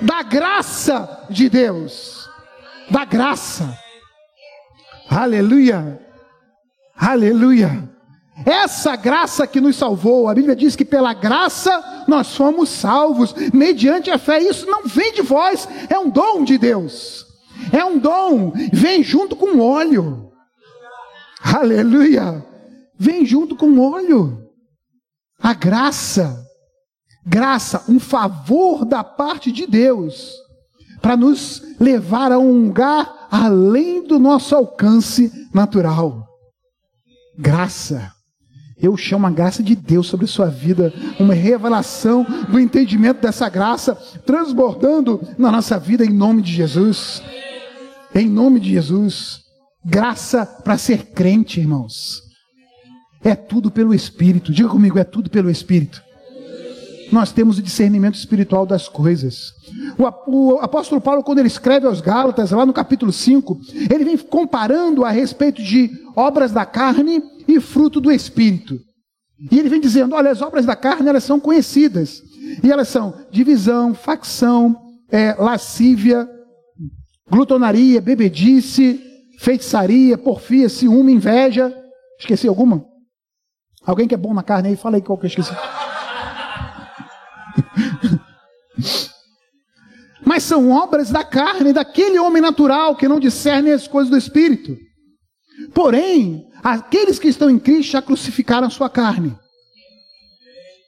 da graça de Deus, da graça. Aleluia, aleluia. Essa graça que nos salvou, a Bíblia diz que pela graça nós fomos salvos, mediante a fé. Isso não vem de vós, é um dom de Deus. É um dom, vem junto com óleo. Aleluia! Vem junto com óleo. A graça, graça, um favor da parte de Deus, para nos levar a um lugar além do nosso alcance natural. Graça. Eu chamo a graça de Deus sobre sua vida, uma revelação do entendimento dessa graça, transbordando na nossa vida em nome de Jesus. Em nome de Jesus. Graça para ser crente, irmãos. É tudo pelo Espírito. Diga comigo, é tudo pelo Espírito. Nós temos o discernimento espiritual das coisas. O, apóstolo Paulo, quando ele escreve aos Gálatas, lá no capítulo 5, ele vem comparando a respeito de obras da carne e fruto do Espírito. E ele vem dizendo: olha, as obras da carne elas são conhecidas. E elas são divisão, facção, é, lascívia, glutonaria, bebedice, feitiçaria, porfia, ciúme, inveja. Esqueci alguma? Alguém que é bom na carne aí, fala aí qual que eu esqueci. Mas são obras da carne, daquele homem natural que não discerne as coisas do espírito. Porém, aqueles que estão em Cristo já crucificaram a sua carne.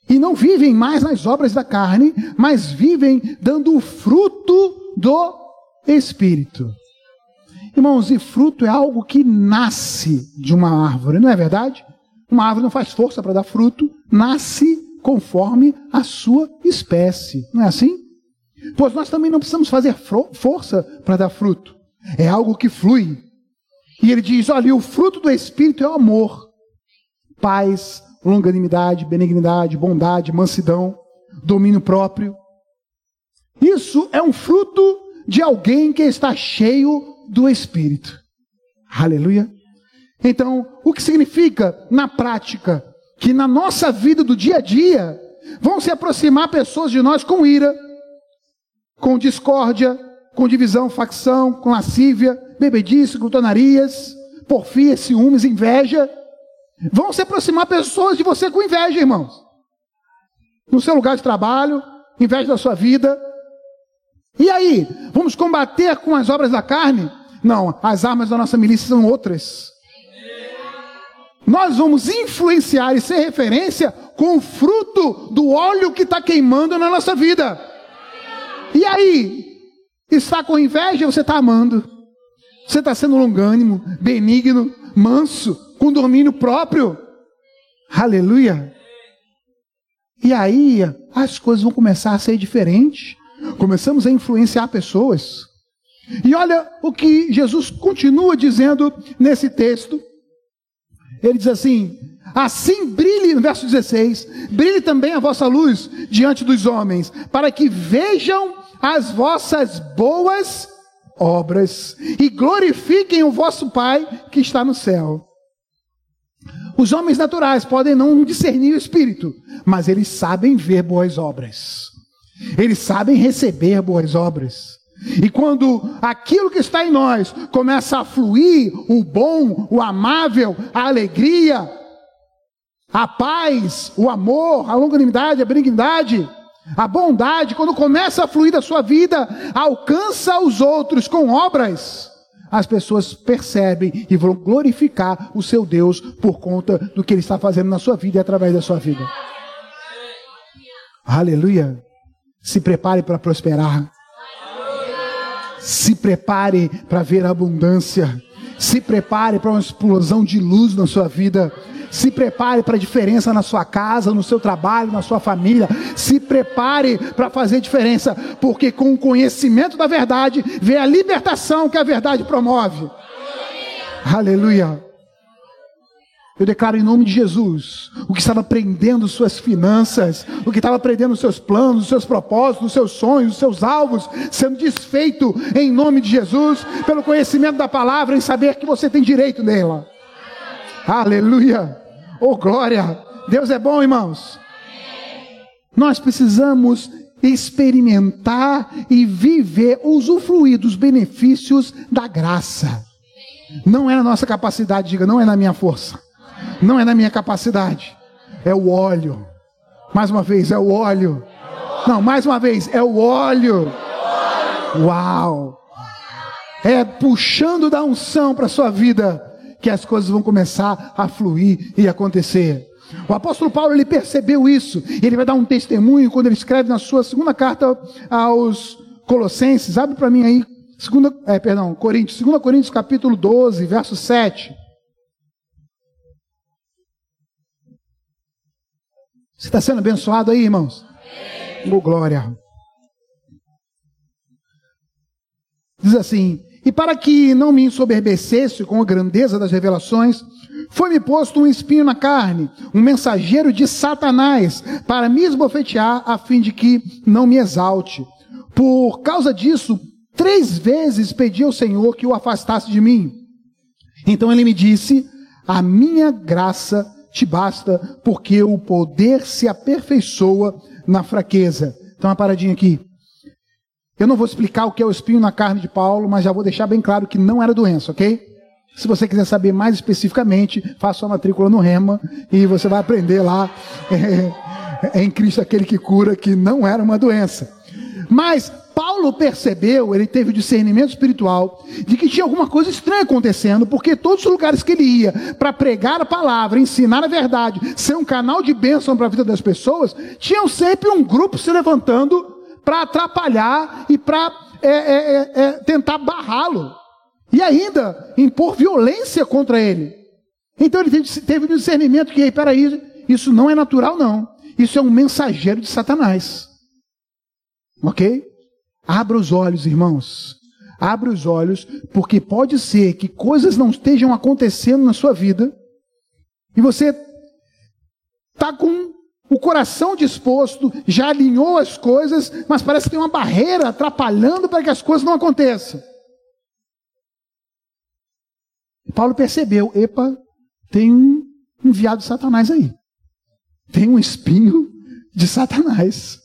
E não vivem mais nas obras da carne, mas vivem dando o fruto do Espírito. Irmãos, e fruto é algo que nasce de uma árvore, não é verdade? Uma árvore não faz força para dar fruto, nasce conforme a sua espécie, não é assim? Pois nós também não precisamos fazer força para dar fruto, é algo que flui, e ele diz: olha, o fruto do Espírito é o amor, paz, longanimidade, benignidade, bondade, mansidão, domínio próprio. Isso é um fruto de alguém que está cheio do Espírito. Aleluia. Então, o que significa na prática? Que na nossa vida do dia a dia vão se aproximar pessoas de nós com ira, com discórdia, com divisão, facção, com lascívia, bebedice, glutonarias, porfia, ciúmes, inveja. Vão se aproximar pessoas de você com inveja, irmãos. No seu lugar de trabalho, inveja da sua vida. E aí, vamos combater com as obras da carne? Não, as armas da nossa milícia são outras. Nós vamos influenciar e ser referência com o fruto do óleo que está queimando na nossa vida. E aí, está com inveja, você está amando. Você está sendo longânimo, benigno, manso, com domínio próprio. Aleluia. E aí as coisas vão começar a ser diferentes. Começamos a influenciar pessoas. E olha o que Jesus continua dizendo nesse texto. Ele diz assim: Assim brilhe, no verso 16, brilhe também a vossa luz diante dos homens, para que vejam as vossas boas obras e glorifiquem o vosso Pai que está no céu. Os homens naturais podem não discernir o Espírito, mas eles sabem ver boas obras. Eles sabem receber boas obras. E quando aquilo que está em nós começa a fluir, o bom, o amável, a alegria, a paz, o amor, a longanimidade, a benignidade, a bondade, quando começa a fluir da sua vida, alcança os outros com obras. As pessoas percebem e vão glorificar o seu Deus por conta do que ele está fazendo na sua vida e através da sua vida. Aleluia. Se prepare para prosperar. Se prepare para ver abundância. Se prepare para uma explosão de luz na sua vida. Se prepare para a diferença na sua casa, no seu trabalho, na sua família. Se prepare para fazer diferença, porque com o conhecimento da verdade vem a libertação que a verdade promove. Aleluia. Eu declaro em nome de Jesus, o que estava prendendo suas finanças, o que estava prendendo seus planos, os seus propósitos, os seus sonhos, os seus alvos, sendo desfeito em nome de Jesus, pelo conhecimento da palavra, em saber que você tem direito nela. Aleluia. Oh glória. Deus é bom, irmãos. Nós precisamos experimentar e viver, usufruir dos benefícios da graça. Não é na nossa capacidade, diga, não é na minha força não é na minha capacidade, é o óleo. Mais uma vez, é o óleo. Não, mais uma vez, é o óleo. Uau! É puxando da unção para a sua vida que as coisas vão começar a fluir e acontecer. O apóstolo Paulo ele percebeu isso. Ele vai dar um testemunho quando ele escreve na sua segunda carta aos Colossenses. Abre para mim aí, segunda, é, perdão, Coríntios, 2 Coríntios capítulo 12, verso 7. Você está sendo abençoado aí, irmãos? Oh, glória. Diz assim: E para que não me ensoberbecesse com a grandeza das revelações, foi-me posto um espinho na carne, um mensageiro de Satanás, para me esbofetear, a fim de que não me exalte. Por causa disso, três vezes pedi ao Senhor que o afastasse de mim. Então ele me disse: A minha graça te basta, porque o poder se aperfeiçoa na fraqueza. Então, uma paradinha aqui. Eu não vou explicar o que é o espinho na carne de Paulo, mas já vou deixar bem claro que não era doença, ok? Se você quiser saber mais especificamente, faça sua matrícula no Rema e você vai aprender lá. É, é em Cristo aquele que cura, que não era uma doença. Mas Paulo percebeu, ele teve o discernimento espiritual de que tinha alguma coisa estranha acontecendo, porque todos os lugares que ele ia para pregar a palavra, ensinar a verdade, ser um canal de bênção para a vida das pessoas, tinham sempre um grupo se levantando para atrapalhar e para é, é, é, é, tentar barrá-lo, e ainda impor violência contra ele. Então ele teve, o discernimento que, peraí, isso não é natural, não. Isso é um mensageiro de Satanás. Ok? Abra os olhos, irmãos. Abra os olhos, porque pode ser que coisas não estejam acontecendo na sua vida e você está com o coração disposto, já alinhou as coisas, mas parece que tem uma barreira atrapalhando para que as coisas não aconteçam. Paulo percebeu: epa, tem um enviado de Satanás aí. Tem um espinho de Satanás.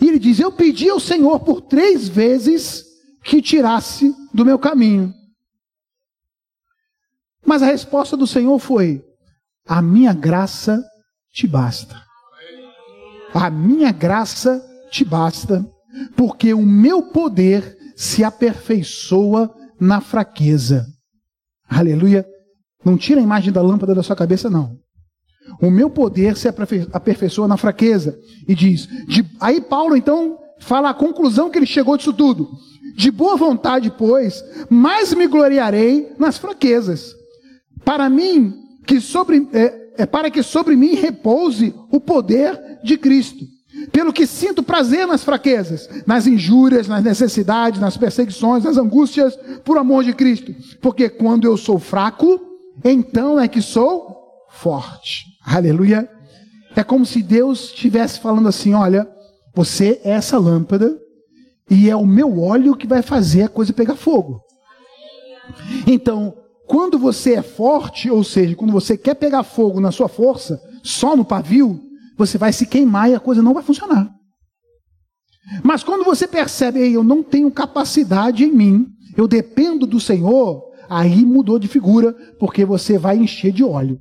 E ele diz: Eu pedi ao Senhor por três vezes que tirasse do meu caminho. Mas a resposta do Senhor foi: A minha graça te basta. A minha graça te basta, porque o meu poder se aperfeiçoa na fraqueza. Aleluia. Não tira a imagem da lâmpada da sua cabeça, não. O meu poder se aperfeiçoa na fraqueza. E diz: de, aí Paulo então fala a conclusão que ele chegou disso tudo. De boa vontade, pois, mais me gloriarei nas fraquezas. Para mim, que sobre, é, é para que sobre mim repouse o poder de Cristo. Pelo que sinto prazer nas fraquezas, nas injúrias, nas necessidades, nas perseguições, nas angústias, por amor de Cristo. Porque quando eu sou fraco, então é que sou forte. Aleluia. É como se Deus estivesse falando assim: olha, você é essa lâmpada e é o meu óleo que vai fazer a coisa pegar fogo. Então, quando você é forte, ou seja, quando você quer pegar fogo na sua força, só no pavio, você vai se queimar e a coisa não vai funcionar. Mas quando você percebe, Ei, eu não tenho capacidade em mim, eu dependo do Senhor, aí mudou de figura, porque você vai encher de óleo.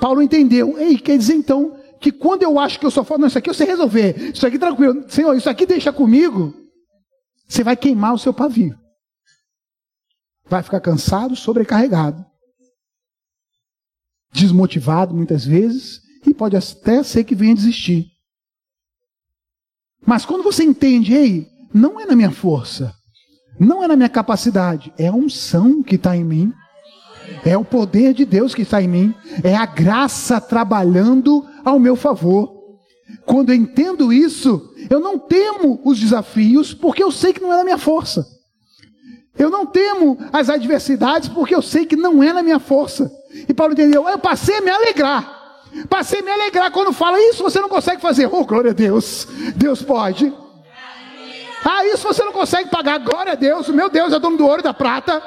Paulo entendeu. Ei, quer dizer então que quando eu acho que eu sou forte, não, isso aqui eu sei resolver, isso aqui tranquilo, Senhor, isso aqui deixa comigo, você vai queimar o seu pavio. Vai ficar cansado, sobrecarregado, desmotivado muitas vezes, e pode até ser que venha desistir. Mas quando você entende, ei, não é na minha força, não é na minha capacidade, é a unção que está em mim, é o poder de Deus que está em mim, é a graça trabalhando ao meu favor. Quando eu entendo isso, eu não temo os desafios, porque eu sei que não é na minha força. Eu não temo as adversidades, porque eu sei que não é na minha força. E Paulo entendeu, eu passei a me alegrar. Passei a me alegrar quando fala isso, você não consegue fazer. Oh, glória a Deus. Deus pode. Ah, isso você não consegue pagar. Glória a Deus. Meu Deus é dono do ouro e da prata.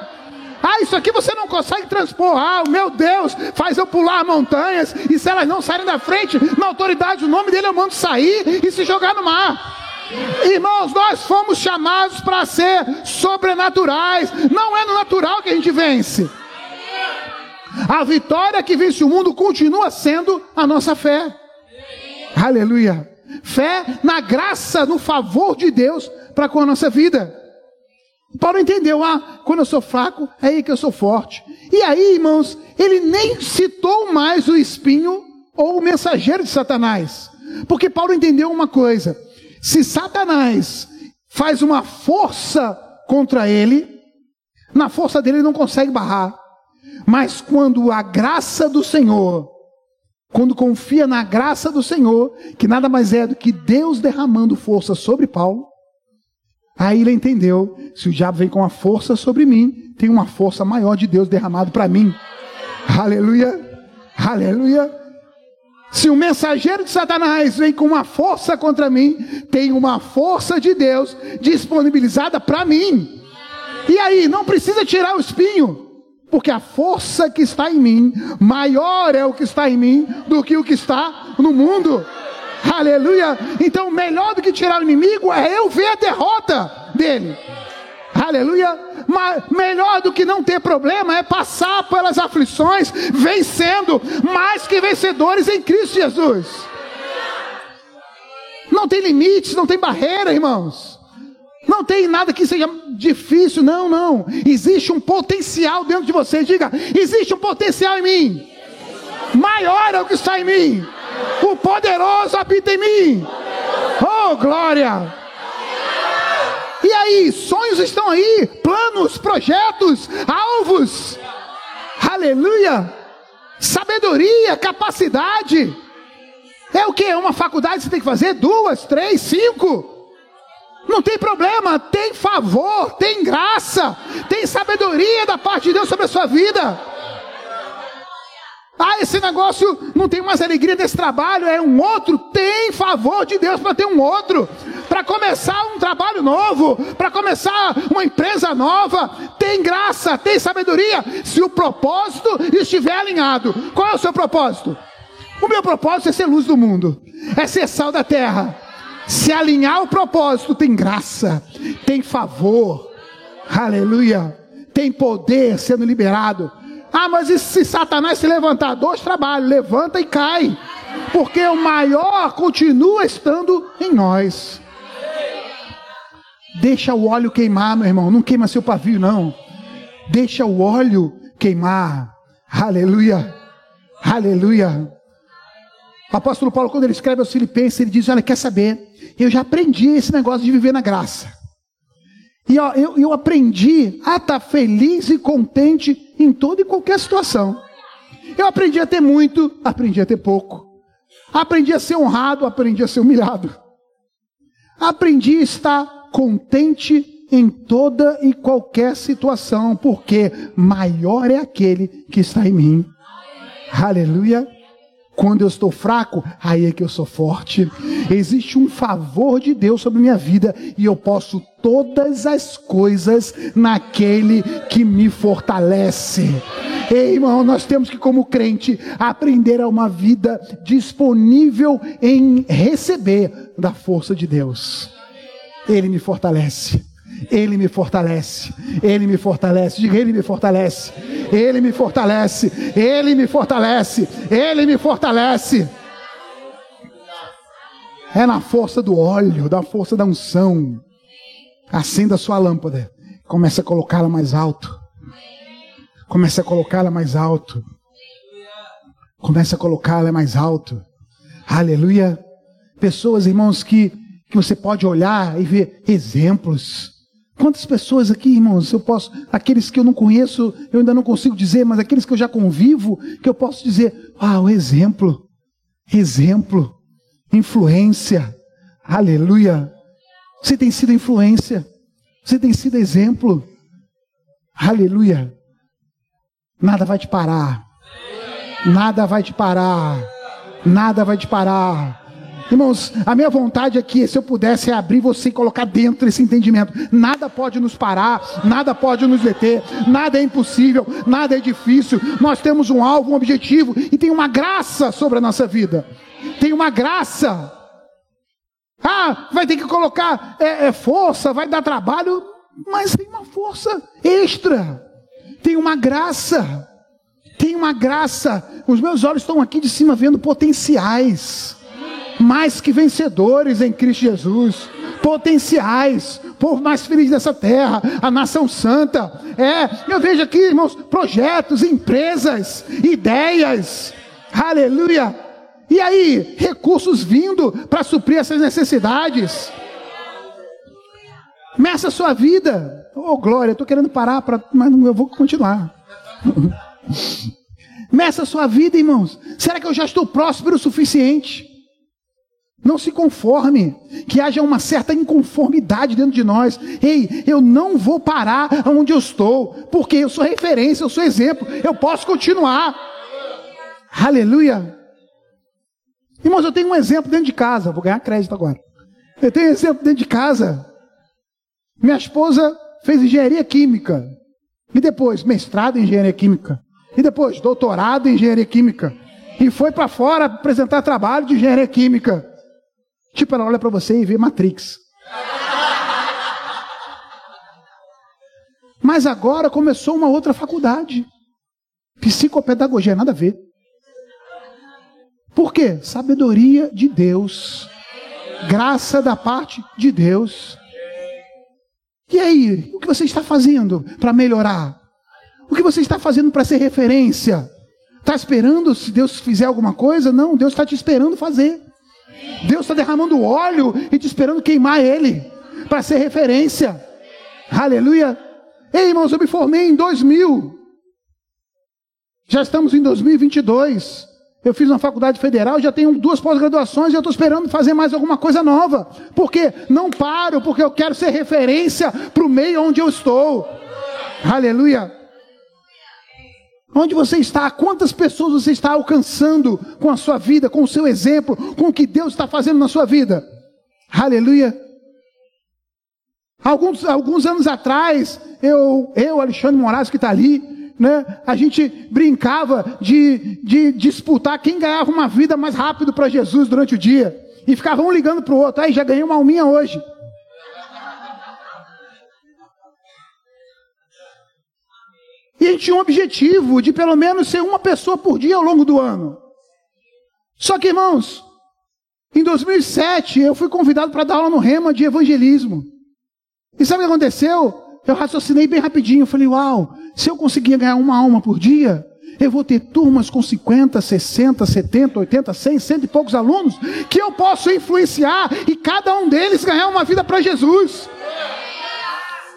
Ah, isso aqui você não consegue transpor. Ah, meu Deus, faz eu pular montanhas. E se elas não saírem da frente, na autoridade, o nome dele eu mando sair e se jogar no mar. Irmãos, nós fomos chamados para ser sobrenaturais. Não é no natural que a gente vence. A vitória que vence o mundo continua sendo a nossa fé. Aleluia. Fé na graça, no favor de Deus para com a nossa vida. Paulo entendeu, ah, quando eu sou fraco, é aí que eu sou forte. E aí, irmãos, ele nem citou mais o espinho ou o mensageiro de Satanás. Porque Paulo entendeu uma coisa: se Satanás faz uma força contra ele, na força dele ele não consegue barrar. Mas quando a graça do Senhor, quando confia na graça do Senhor, que nada mais é do que Deus derramando força sobre Paulo, aí ele entendeu: se o diabo vem com a força sobre mim, tem uma força maior de Deus derramado para mim. Aleluia, aleluia. Se o mensageiro de Satanás vem com uma força contra mim, tem uma força de Deus disponibilizada para mim. E aí, não precisa tirar o espinho, porque a força que está em mim, maior é o que está em mim do que o que está no mundo. Aleluia! Então, melhor do que tirar o inimigo é eu ver a derrota dele. Aleluia! Mas melhor do que não ter problema é passar pelas aflições vencendo, mais que vencedores em Cristo Jesus. Não tem limites, não tem barreira, irmãos. Não tem nada que seja difícil, não, não. Existe um potencial dentro de você. Diga, existe um potencial em mim. Maior é o que está em mim. O poderoso habita em mim. Oh, glória! E aí, sonhos estão aí, planos, projetos, alvos. Aleluia! Sabedoria, capacidade. É o que? É uma faculdade você tem que fazer? Duas, três, cinco. Não tem problema, tem favor, tem graça, tem sabedoria da parte de Deus sobre a sua vida. Ah, esse negócio não tem mais alegria desse trabalho, é um outro. Tem favor de Deus para ter um outro, para começar um trabalho novo, para começar uma empresa nova. Tem graça, tem sabedoria, se o propósito estiver alinhado. Qual é o seu propósito? O meu propósito é ser luz do mundo, é ser sal da terra. Se alinhar o propósito, tem graça, tem favor, aleluia, tem poder sendo liberado. Ah, mas e se Satanás se levantar? Dois trabalhos, levanta e cai, porque o maior continua estando em nós. Deixa o óleo queimar, meu irmão, não queima seu pavio, não. Deixa o óleo queimar, aleluia, aleluia. O apóstolo Paulo, quando ele escreve aos Filipenses, ele diz: Olha, quer saber? Eu já aprendi esse negócio de viver na graça. E ó, eu, eu aprendi a estar feliz e contente em toda e qualquer situação. Eu aprendi a ter muito, aprendi a ter pouco. Aprendi a ser honrado, aprendi a ser humilhado. Aprendi a estar contente em toda e qualquer situação, porque maior é aquele que está em mim. Aleluia. Quando eu estou fraco, aí é que eu sou forte. Existe um favor de Deus sobre minha vida e eu posso todas as coisas naquele que me fortalece. Ei, irmão, nós temos que, como crente, aprender a uma vida disponível em receber da força de Deus. Ele me fortalece. Ele me fortalece. Ele me fortalece. Diga, Ele me fortalece. Ele me fortalece. Ele me fortalece. Ele me fortalece. É na força do óleo, da força da unção. Acenda a sua lâmpada. Comece a colocá-la mais alto. Comece a colocá-la mais alto. Comece a colocá-la mais alto. Aleluia. Pessoas, irmãos, que que você pode olhar e ver exemplos. Quantas pessoas aqui, irmãos, eu posso, aqueles que eu não conheço, eu ainda não consigo dizer, mas aqueles que eu já convivo, que eu posso dizer, ah, o exemplo, exemplo, influência, aleluia. Você tem sido influência, você tem sido exemplo, aleluia. Nada vai te parar, nada vai te parar, nada vai te parar. Irmãos, a minha vontade aqui, se eu pudesse, é abrir você e colocar dentro esse entendimento. Nada pode nos parar, nada pode nos deter, nada é impossível, nada é difícil. Nós temos um alvo, um objetivo e tem uma graça sobre a nossa vida. Tem uma graça. Ah, vai ter que colocar é, é, força, vai dar trabalho, mas tem uma força extra. Tem uma graça. Tem uma graça. Os meus olhos estão aqui de cima vendo potenciais mais que vencedores em Cristo Jesus, potenciais, povo mais feliz dessa terra, a nação santa. É, eu vejo aqui, irmãos, projetos, empresas, ideias, aleluia. E aí, recursos vindo para suprir essas necessidades. Meça a sua vida. Oh, glória, estou querendo parar, pra, mas eu vou continuar. Meça a sua vida, irmãos. Será que eu já estou próspero o suficiente? Não se conforme, que haja uma certa inconformidade dentro de nós. Ei, eu não vou parar onde eu estou, porque eu sou referência, eu sou exemplo, eu posso continuar. Aleluia. Irmãos, eu tenho um exemplo dentro de casa, vou ganhar crédito agora. Eu tenho um exemplo dentro de casa. Minha esposa fez engenharia química, e depois mestrado em engenharia química, e depois doutorado em engenharia química, e foi para fora apresentar trabalho de engenharia química. Tipo, ela olha para você e vê Matrix. Mas agora começou uma outra faculdade. Psicopedagogia, nada a ver. Por quê? Sabedoria de Deus. Graça da parte de Deus. E aí, o que você está fazendo para melhorar? O que você está fazendo para ser referência? Está esperando se Deus fizer alguma coisa? Não, Deus está te esperando fazer. Deus está derramando óleo e te esperando queimar ele, para ser referência. Aleluia. Ei, irmãos, eu me formei em 2000. Já estamos em 2022. Eu fiz uma faculdade federal, já tenho duas pós-graduações e eu estou esperando fazer mais alguma coisa nova. Porque não paro, porque eu quero ser referência para o meio onde eu estou. Aleluia. Onde você está? Quantas pessoas você está alcançando com a sua vida, com o seu exemplo, com o que Deus está fazendo na sua vida? Aleluia. Alguns, alguns anos atrás, eu, eu Alexandre Moraes, que está ali, né, a gente brincava de, de disputar quem ganhava uma vida mais rápido para Jesus durante o dia. E ficava um ligando para o outro. Aí já ganhei uma alminha hoje. E a gente tinha um objetivo de pelo menos ser uma pessoa por dia ao longo do ano. Só que, irmãos, em 2007 eu fui convidado para dar aula no Rema de evangelismo. E sabe o que aconteceu? Eu raciocinei bem rapidinho. Falei, uau, se eu conseguir ganhar uma alma por dia, eu vou ter turmas com 50, 60, 70, 80, 100, cento e poucos alunos que eu posso influenciar e cada um deles ganhar uma vida para Jesus.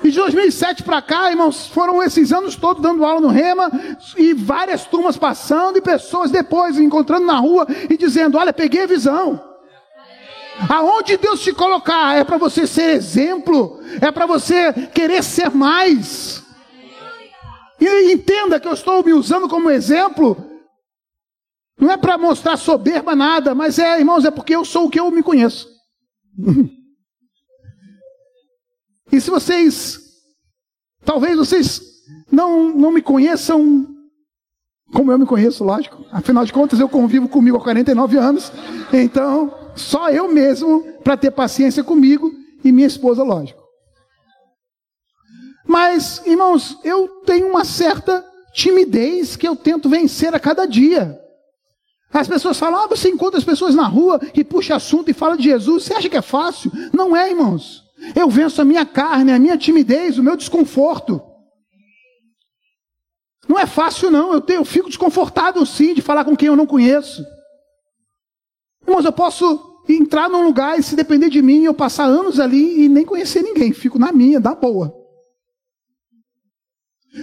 E de 2007 para cá, irmãos, foram esses anos todos dando aula no Rema e várias turmas passando e pessoas depois encontrando na rua e dizendo: Olha, peguei a visão. Aonde Deus te colocar é para você ser exemplo, é para você querer ser mais. E entenda que eu estou me usando como exemplo, não é para mostrar soberba nada, mas é, irmãos, é porque eu sou o que eu me conheço. E se vocês, talvez vocês não, não me conheçam como eu me conheço, lógico. Afinal de contas, eu convivo comigo há 49 anos. Então, só eu mesmo para ter paciência comigo e minha esposa, lógico. Mas, irmãos, eu tenho uma certa timidez que eu tento vencer a cada dia. As pessoas falam, ah, você encontra as pessoas na rua e puxa assunto e fala de Jesus. Você acha que é fácil? Não é, irmãos. Eu venço a minha carne, a minha timidez, o meu desconforto. Não é fácil, não. Eu, tenho, eu fico desconfortável, sim, de falar com quem eu não conheço. Irmãos, eu posso entrar num lugar e se depender de mim, eu passar anos ali e nem conhecer ninguém, fico na minha, da boa.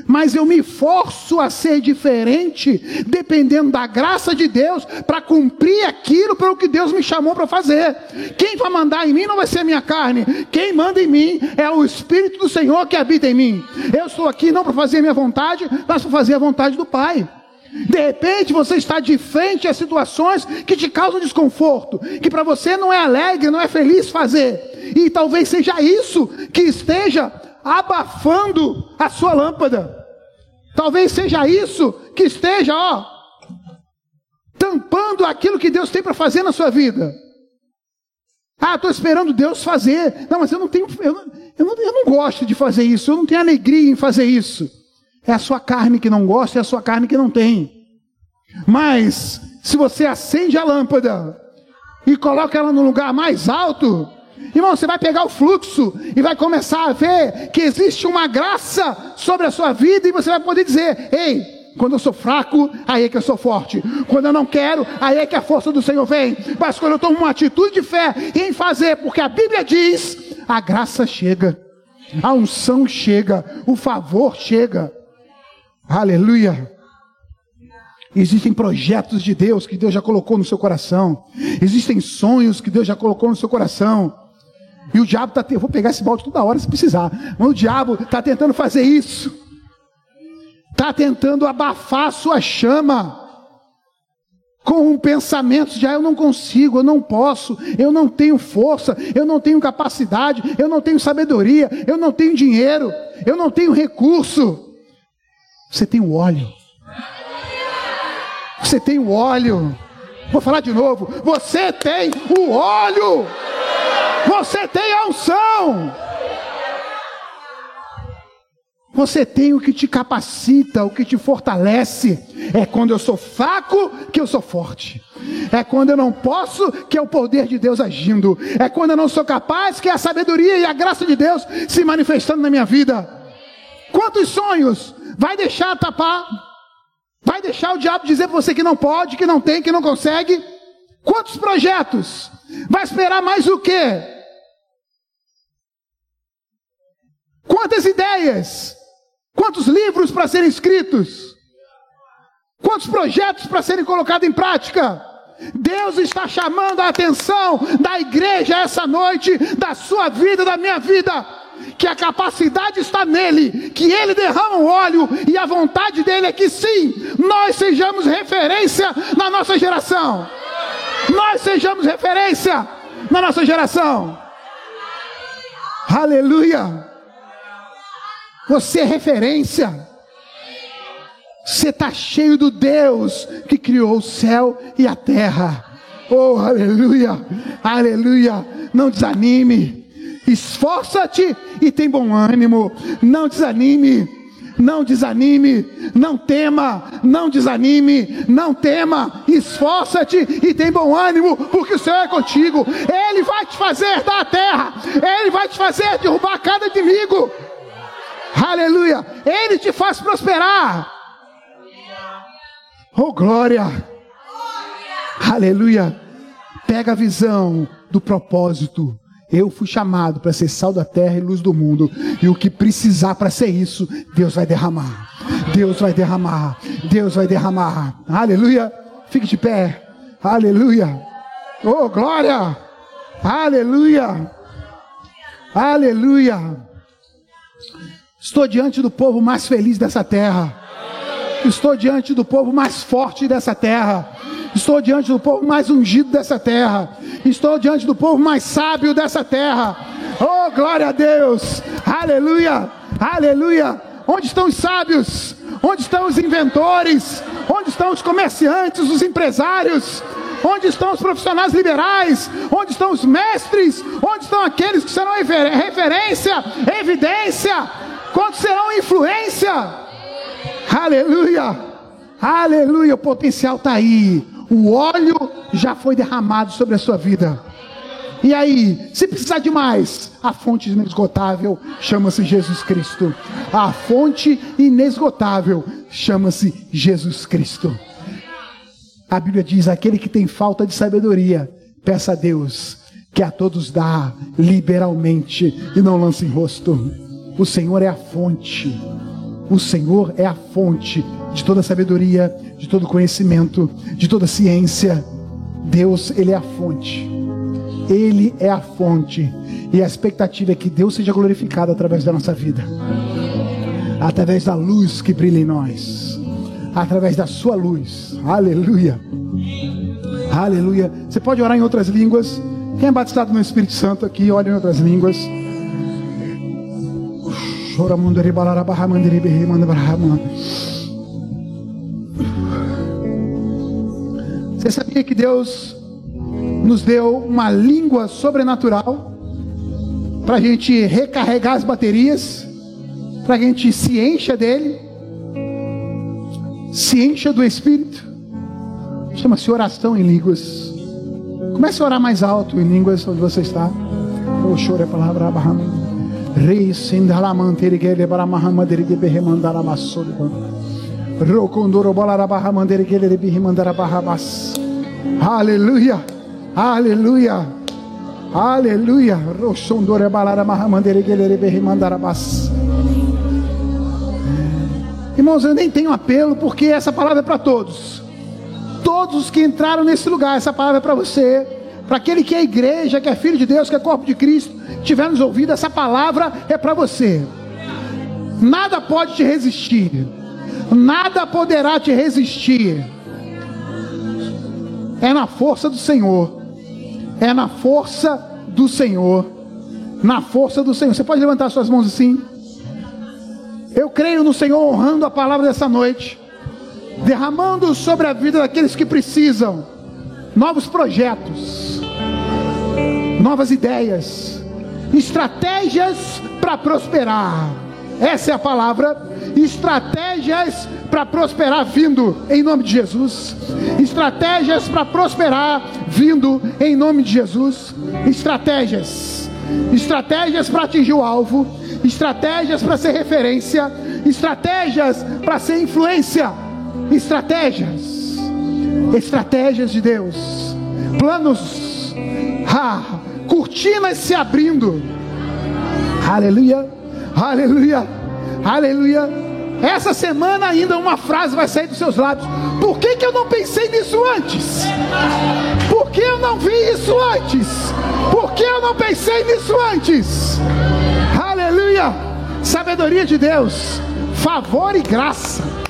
Mas eu me forço a ser diferente, dependendo da graça de Deus, para cumprir aquilo pelo que Deus me chamou para fazer. Quem vai mandar em mim não vai ser a minha carne, quem manda em mim é o Espírito do Senhor que habita em mim. Eu estou aqui não para fazer a minha vontade, mas para fazer a vontade do Pai. De repente você está de frente a situações que te causam desconforto, que para você não é alegre, não é feliz fazer. E talvez seja isso que esteja abafando a sua lâmpada. Talvez seja isso que esteja, ó, tampando aquilo que Deus tem para fazer na sua vida. Ah, estou esperando Deus fazer. Não, mas eu não tenho, eu não, eu, não, eu não gosto de fazer isso, eu não tenho alegria em fazer isso. É a sua carne que não gosta, é a sua carne que não tem. Mas, se você acende a lâmpada e coloca ela no lugar mais alto, irmão, você vai pegar o fluxo e vai começar a ver que existe uma graça sobre a sua vida e você vai poder dizer: ei, quando eu sou fraco, aí é que eu sou forte. Quando eu não quero, aí é que a força do Senhor vem. Mas quando eu tomo uma atitude de fé em fazer, porque a Bíblia diz, a graça chega, a unção chega, o favor chega. Aleluia. Existem projetos de Deus que Deus já colocou no seu coração. Existem sonhos que Deus já colocou no seu coração. E o diabo está. Vou pegar esse balde toda hora se precisar. Mas o diabo está tentando fazer isso. Está tentando abafar a sua chama. Com um pensamento de ah, eu não consigo, eu não posso, eu não tenho força, eu não tenho capacidade, eu não tenho sabedoria, eu não tenho dinheiro, eu não tenho recurso. Você tem o óleo. Você tem o óleo. Vou falar de novo. Você tem o óleo. Você tem a unção. Você tem o que te capacita, o que te fortalece. É quando eu sou fraco que eu sou forte. É quando eu não posso que é o poder de Deus agindo. É quando eu não sou capaz que é a sabedoria e a graça de Deus se manifestando na minha vida. Quantos sonhos vai deixar tapar? Vai deixar o diabo dizer para você que não pode, que não tem, que não consegue? Quantos projetos? Vai esperar mais o quê? Quantas ideias? Quantos livros para serem escritos? Quantos projetos para serem colocados em prática? Deus está chamando a atenção da igreja essa noite, da sua vida, da minha vida que a capacidade está nele, que ele derrama o óleo e a vontade dele é que sim, nós sejamos referência na nossa geração. Nós sejamos referência na nossa geração. Aleluia. Você é referência. Você está cheio do Deus que criou o céu e a terra. Oh, aleluia, aleluia. Não desanime. Esforça-te e tem bom ânimo. Não desanime. Não desanime, não tema, não desanime, não tema, esforça-te e tem bom ânimo, porque o Senhor é contigo. Ele vai te fazer dar a terra, ele vai te fazer derrubar cada inimigo. Aleluia! Ele te faz prosperar. Oh glória! Aleluia! Pega a visão do propósito eu fui chamado para ser sal da terra e luz do mundo. E o que precisar para ser isso, Deus vai derramar. Deus vai derramar. Deus vai derramar. Aleluia. Fique de pé. Aleluia. Oh, glória. Aleluia. Aleluia. Estou diante do povo mais feliz dessa terra. Estou diante do povo mais forte dessa terra. Estou diante do povo mais ungido dessa terra. Estou diante do povo mais sábio dessa terra. Oh, glória a Deus! Aleluia! Aleluia! Onde estão os sábios? Onde estão os inventores? Onde estão os comerciantes, os empresários? Onde estão os profissionais liberais? Onde estão os mestres? Onde estão aqueles que serão referência, evidência? Quantos serão influência? Aleluia! Aleluia! O potencial está aí. O óleo já foi derramado sobre a sua vida. E aí, se precisar de mais, a fonte inesgotável chama-se Jesus Cristo. A fonte inesgotável chama-se Jesus Cristo. A Bíblia diz: aquele que tem falta de sabedoria, Peça a Deus que a todos dá liberalmente e não lance em rosto. O Senhor é a fonte. O Senhor é a fonte de toda sabedoria, de todo conhecimento, de toda ciência. Deus, ele é a fonte. Ele é a fonte. E a expectativa é que Deus seja glorificado através da nossa vida. Através da luz que brilha em nós. Através da sua luz. Aleluia. Aleluia. Você pode orar em outras línguas. Quem é batizado no Espírito Santo aqui, ore em outras línguas. Você sabia que Deus nos deu uma língua sobrenatural para a gente recarregar as baterias, para a gente se encha dele, se encha do Espírito. Chama-se oração em línguas. Comece a orar mais alto em línguas onde você está. O choro é a palavra Abraham. Aleluia. Aleluia. Aleluia. Irmãos, eu nem tenho apelo porque essa palavra é para todos todos os que entraram nesse lugar, essa palavra é para você, para aquele que é igreja, que é filho de Deus, que é corpo de Cristo, tiver nos ouvido, essa palavra é para você. Nada pode te resistir, nada poderá te resistir. É na força do Senhor, é na força do Senhor, na força do Senhor. Você pode levantar suas mãos assim? Eu creio no Senhor honrando a palavra dessa noite derramando sobre a vida daqueles que precisam novos projetos, novas ideias, estratégias para prosperar. Essa é a palavra. Estratégias para prosperar vindo em nome de Jesus. Estratégias para prosperar vindo em nome de Jesus. Estratégias. Estratégias para atingir o alvo. Estratégias para ser referência. Estratégias para ser influência estratégias, estratégias de Deus, planos, cortinas se abrindo, aleluia, aleluia, aleluia. Essa semana ainda uma frase vai sair dos seus lábios. Por que, que eu não pensei nisso antes? Por que eu não vi isso antes? Por que eu não pensei nisso antes? Aleluia! Sabedoria de Deus, favor e graça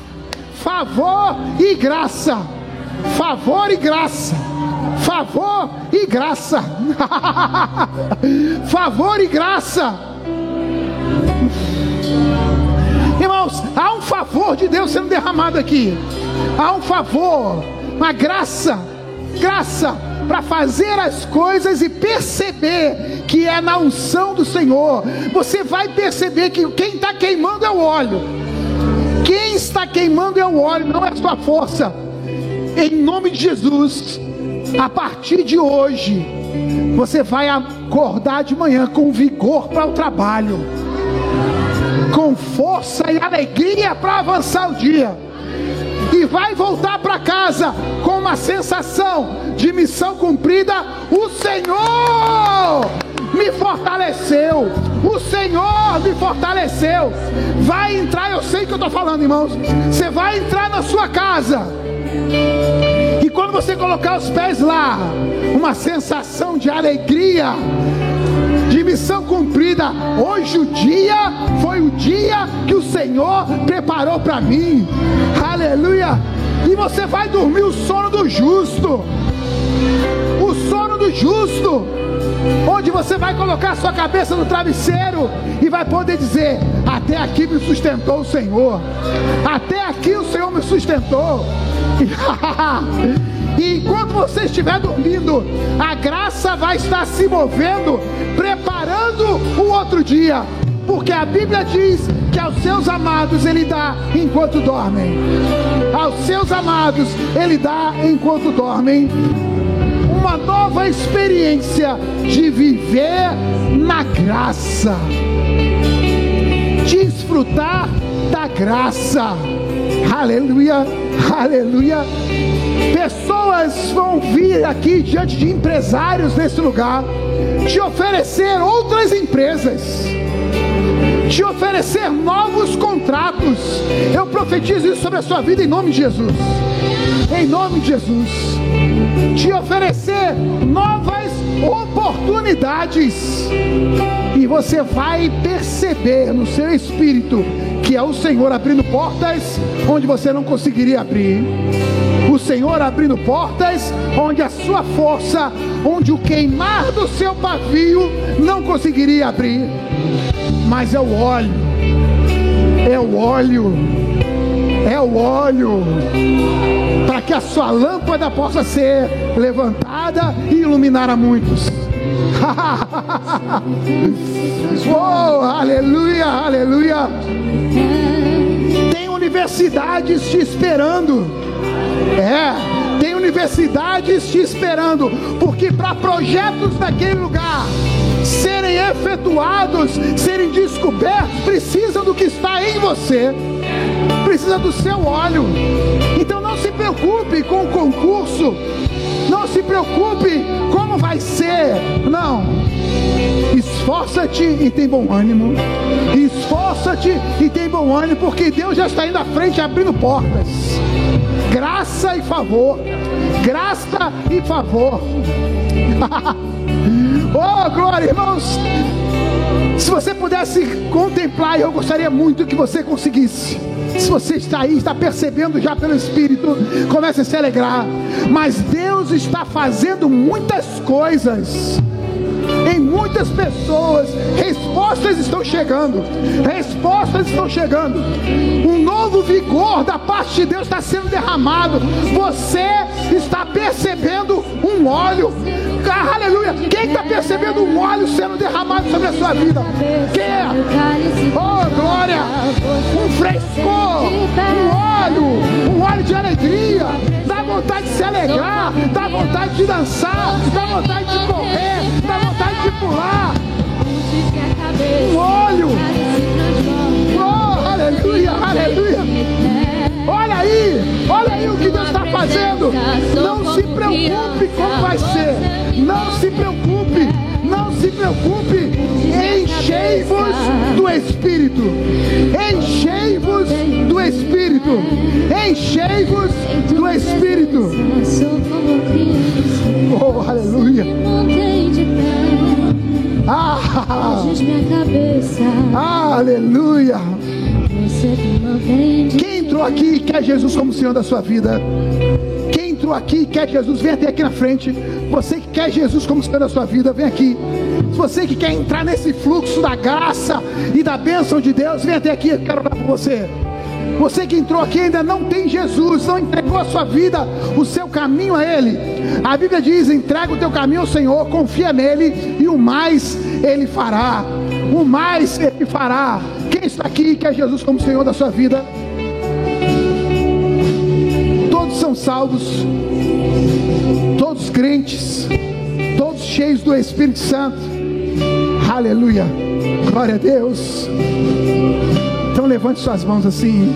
favor e graça. Favor e graça. Favor e graça. favor e graça. Irmãos, há um favor de Deus sendo derramado aqui. Há um favor, uma graça, graça para fazer as coisas e perceber que é na unção do Senhor. Você vai perceber que quem está queimando é o óleo. Quem está queimando é o óleo, não é a sua força. Em nome de Jesus, a partir de hoje, você vai acordar de manhã com vigor para o trabalho, com força e alegria para avançar o dia, e vai voltar para casa com uma sensação de missão cumprida. O Senhor me fortaleceu. O Senhor me fortaleceu. Vai entrar, eu sei que eu estou falando, irmãos. Você vai entrar na sua casa. E quando você colocar os pés lá, uma sensação de alegria, de missão cumprida. Hoje o dia foi o dia que o Senhor preparou para mim. Aleluia! E você vai dormir o sono do justo. O sono do justo onde você vai colocar sua cabeça no travesseiro e vai poder dizer: Até aqui me sustentou o Senhor, até aqui o Senhor me sustentou. E enquanto você estiver dormindo, a graça vai estar se movendo, preparando o outro dia, porque a Bíblia diz que aos seus amados Ele dá enquanto dormem. Aos seus amados Ele dá enquanto dormem uma nova experiência de viver na graça, desfrutar da graça. Aleluia, aleluia. Pessoas vão vir aqui diante de empresários nesse lugar te oferecer outras empresas, te oferecer novos contratos. Eu profetizo isso sobre a sua vida em nome de Jesus. Em nome de Jesus. Te oferecer novas oportunidades. E você vai perceber no seu espírito que é o Senhor abrindo portas onde você não conseguiria abrir. O Senhor abrindo portas onde a sua força, onde o queimar do seu pavio não conseguiria abrir. Mas é o óleo, é o óleo, é o óleo, para que a sua lâmpada possa ser levantada e iluminar a muitos. oh, aleluia, aleluia. Tem universidades te esperando. É, tem universidades te esperando, porque para projetos naquele lugar serem efetuados, serem descobertos, precisa do que está em você, precisa do seu óleo. Então não se preocupe com o concurso, se preocupe como vai ser. Não. Esforça-te e tem bom ânimo. Esforça-te e tem bom ânimo, porque Deus já está indo à frente abrindo portas. Graça e favor. Graça e favor. oh, glória, irmãos. Se você pudesse contemplar, eu gostaria muito que você conseguisse. Se você está aí, está percebendo já pelo Espírito, comece a se alegrar. Mas Deus está fazendo muitas coisas em muitas pessoas. Respostas estão chegando. Respostas estão chegando. Um novo vigor da parte de Deus está sendo derramado. Você está percebendo um óleo. Ah, aleluia. Quem está percebendo um óleo sendo derramado sobre a sua vida? Quem é? Oh, glória. Um frescor. Um óleo. Um óleo de alegria. Dá vontade de se alegrar. Dá vontade de dançar. Dá vontade de correr. Dá vontade de pular. Um óleo. Oh, aleluia, aleluia. Olha aí, olha aí o que Deus está fazendo. Não se preocupe como vai ser. Não se preocupe, não se preocupe. Enchei-vos do Espírito. Enchei-vos do Espírito. Enchei-vos do Espírito. Oh, aleluia. Ah, aleluia. Quem entrou aqui e quer Jesus como Senhor da sua vida? Quem entrou aqui e quer Jesus, vem até aqui na frente. Você que quer Jesus como Senhor da sua vida, vem aqui. Você que quer entrar nesse fluxo da graça e da bênção de Deus, vem até aqui, eu quero orar por você. Você que entrou aqui ainda não tem Jesus, não entregou a sua vida, o seu caminho a Ele. A Bíblia diz: entrega o teu caminho ao Senhor, confia nele e o mais Ele fará. O mais Ele fará. Quem está aqui e quer Jesus como Senhor da sua vida? Todos são salvos, todos crentes, todos cheios do Espírito Santo. Aleluia. Glória a Deus. Então levante suas mãos assim.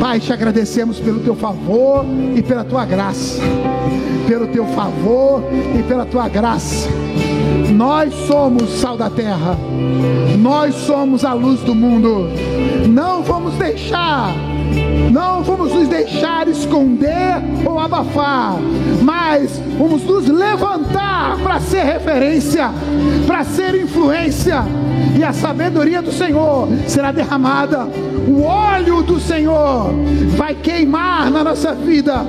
Pai, te agradecemos pelo teu favor e pela tua graça. Pelo teu favor e pela tua graça. Nós somos sal da terra. Nós somos a luz do mundo. Não vamos deixar não vamos nos deixar esconder ou abafar, mas vamos nos levantar para ser referência, para ser influência, e a sabedoria do Senhor será derramada, o óleo do Senhor vai queimar na nossa vida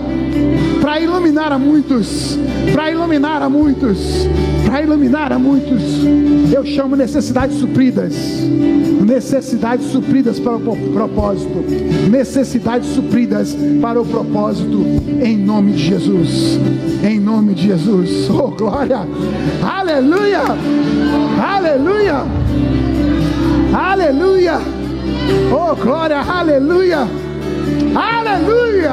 para iluminar a muitos, para iluminar a muitos, para iluminar a muitos. Eu chamo necessidades supridas, necessidades supridas para o propósito, necessidades supridas para o propósito, em nome de Jesus, em nome de Jesus. Oh glória, aleluia, aleluia, aleluia. Oh glória, aleluia, aleluia.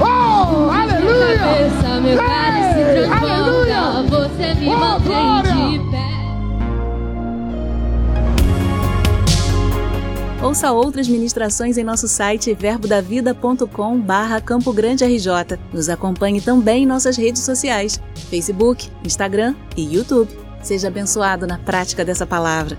Oh, aleluia! Cabeça, meu cálice aleluia! Você me Oh, mantém glória! de pé. Ouça outras ministrações em nosso site verbodavida.com barra Campo Grande RJ. Nos acompanhe também em nossas redes sociais, Facebook, Instagram e YouTube. Seja abençoado na prática dessa palavra.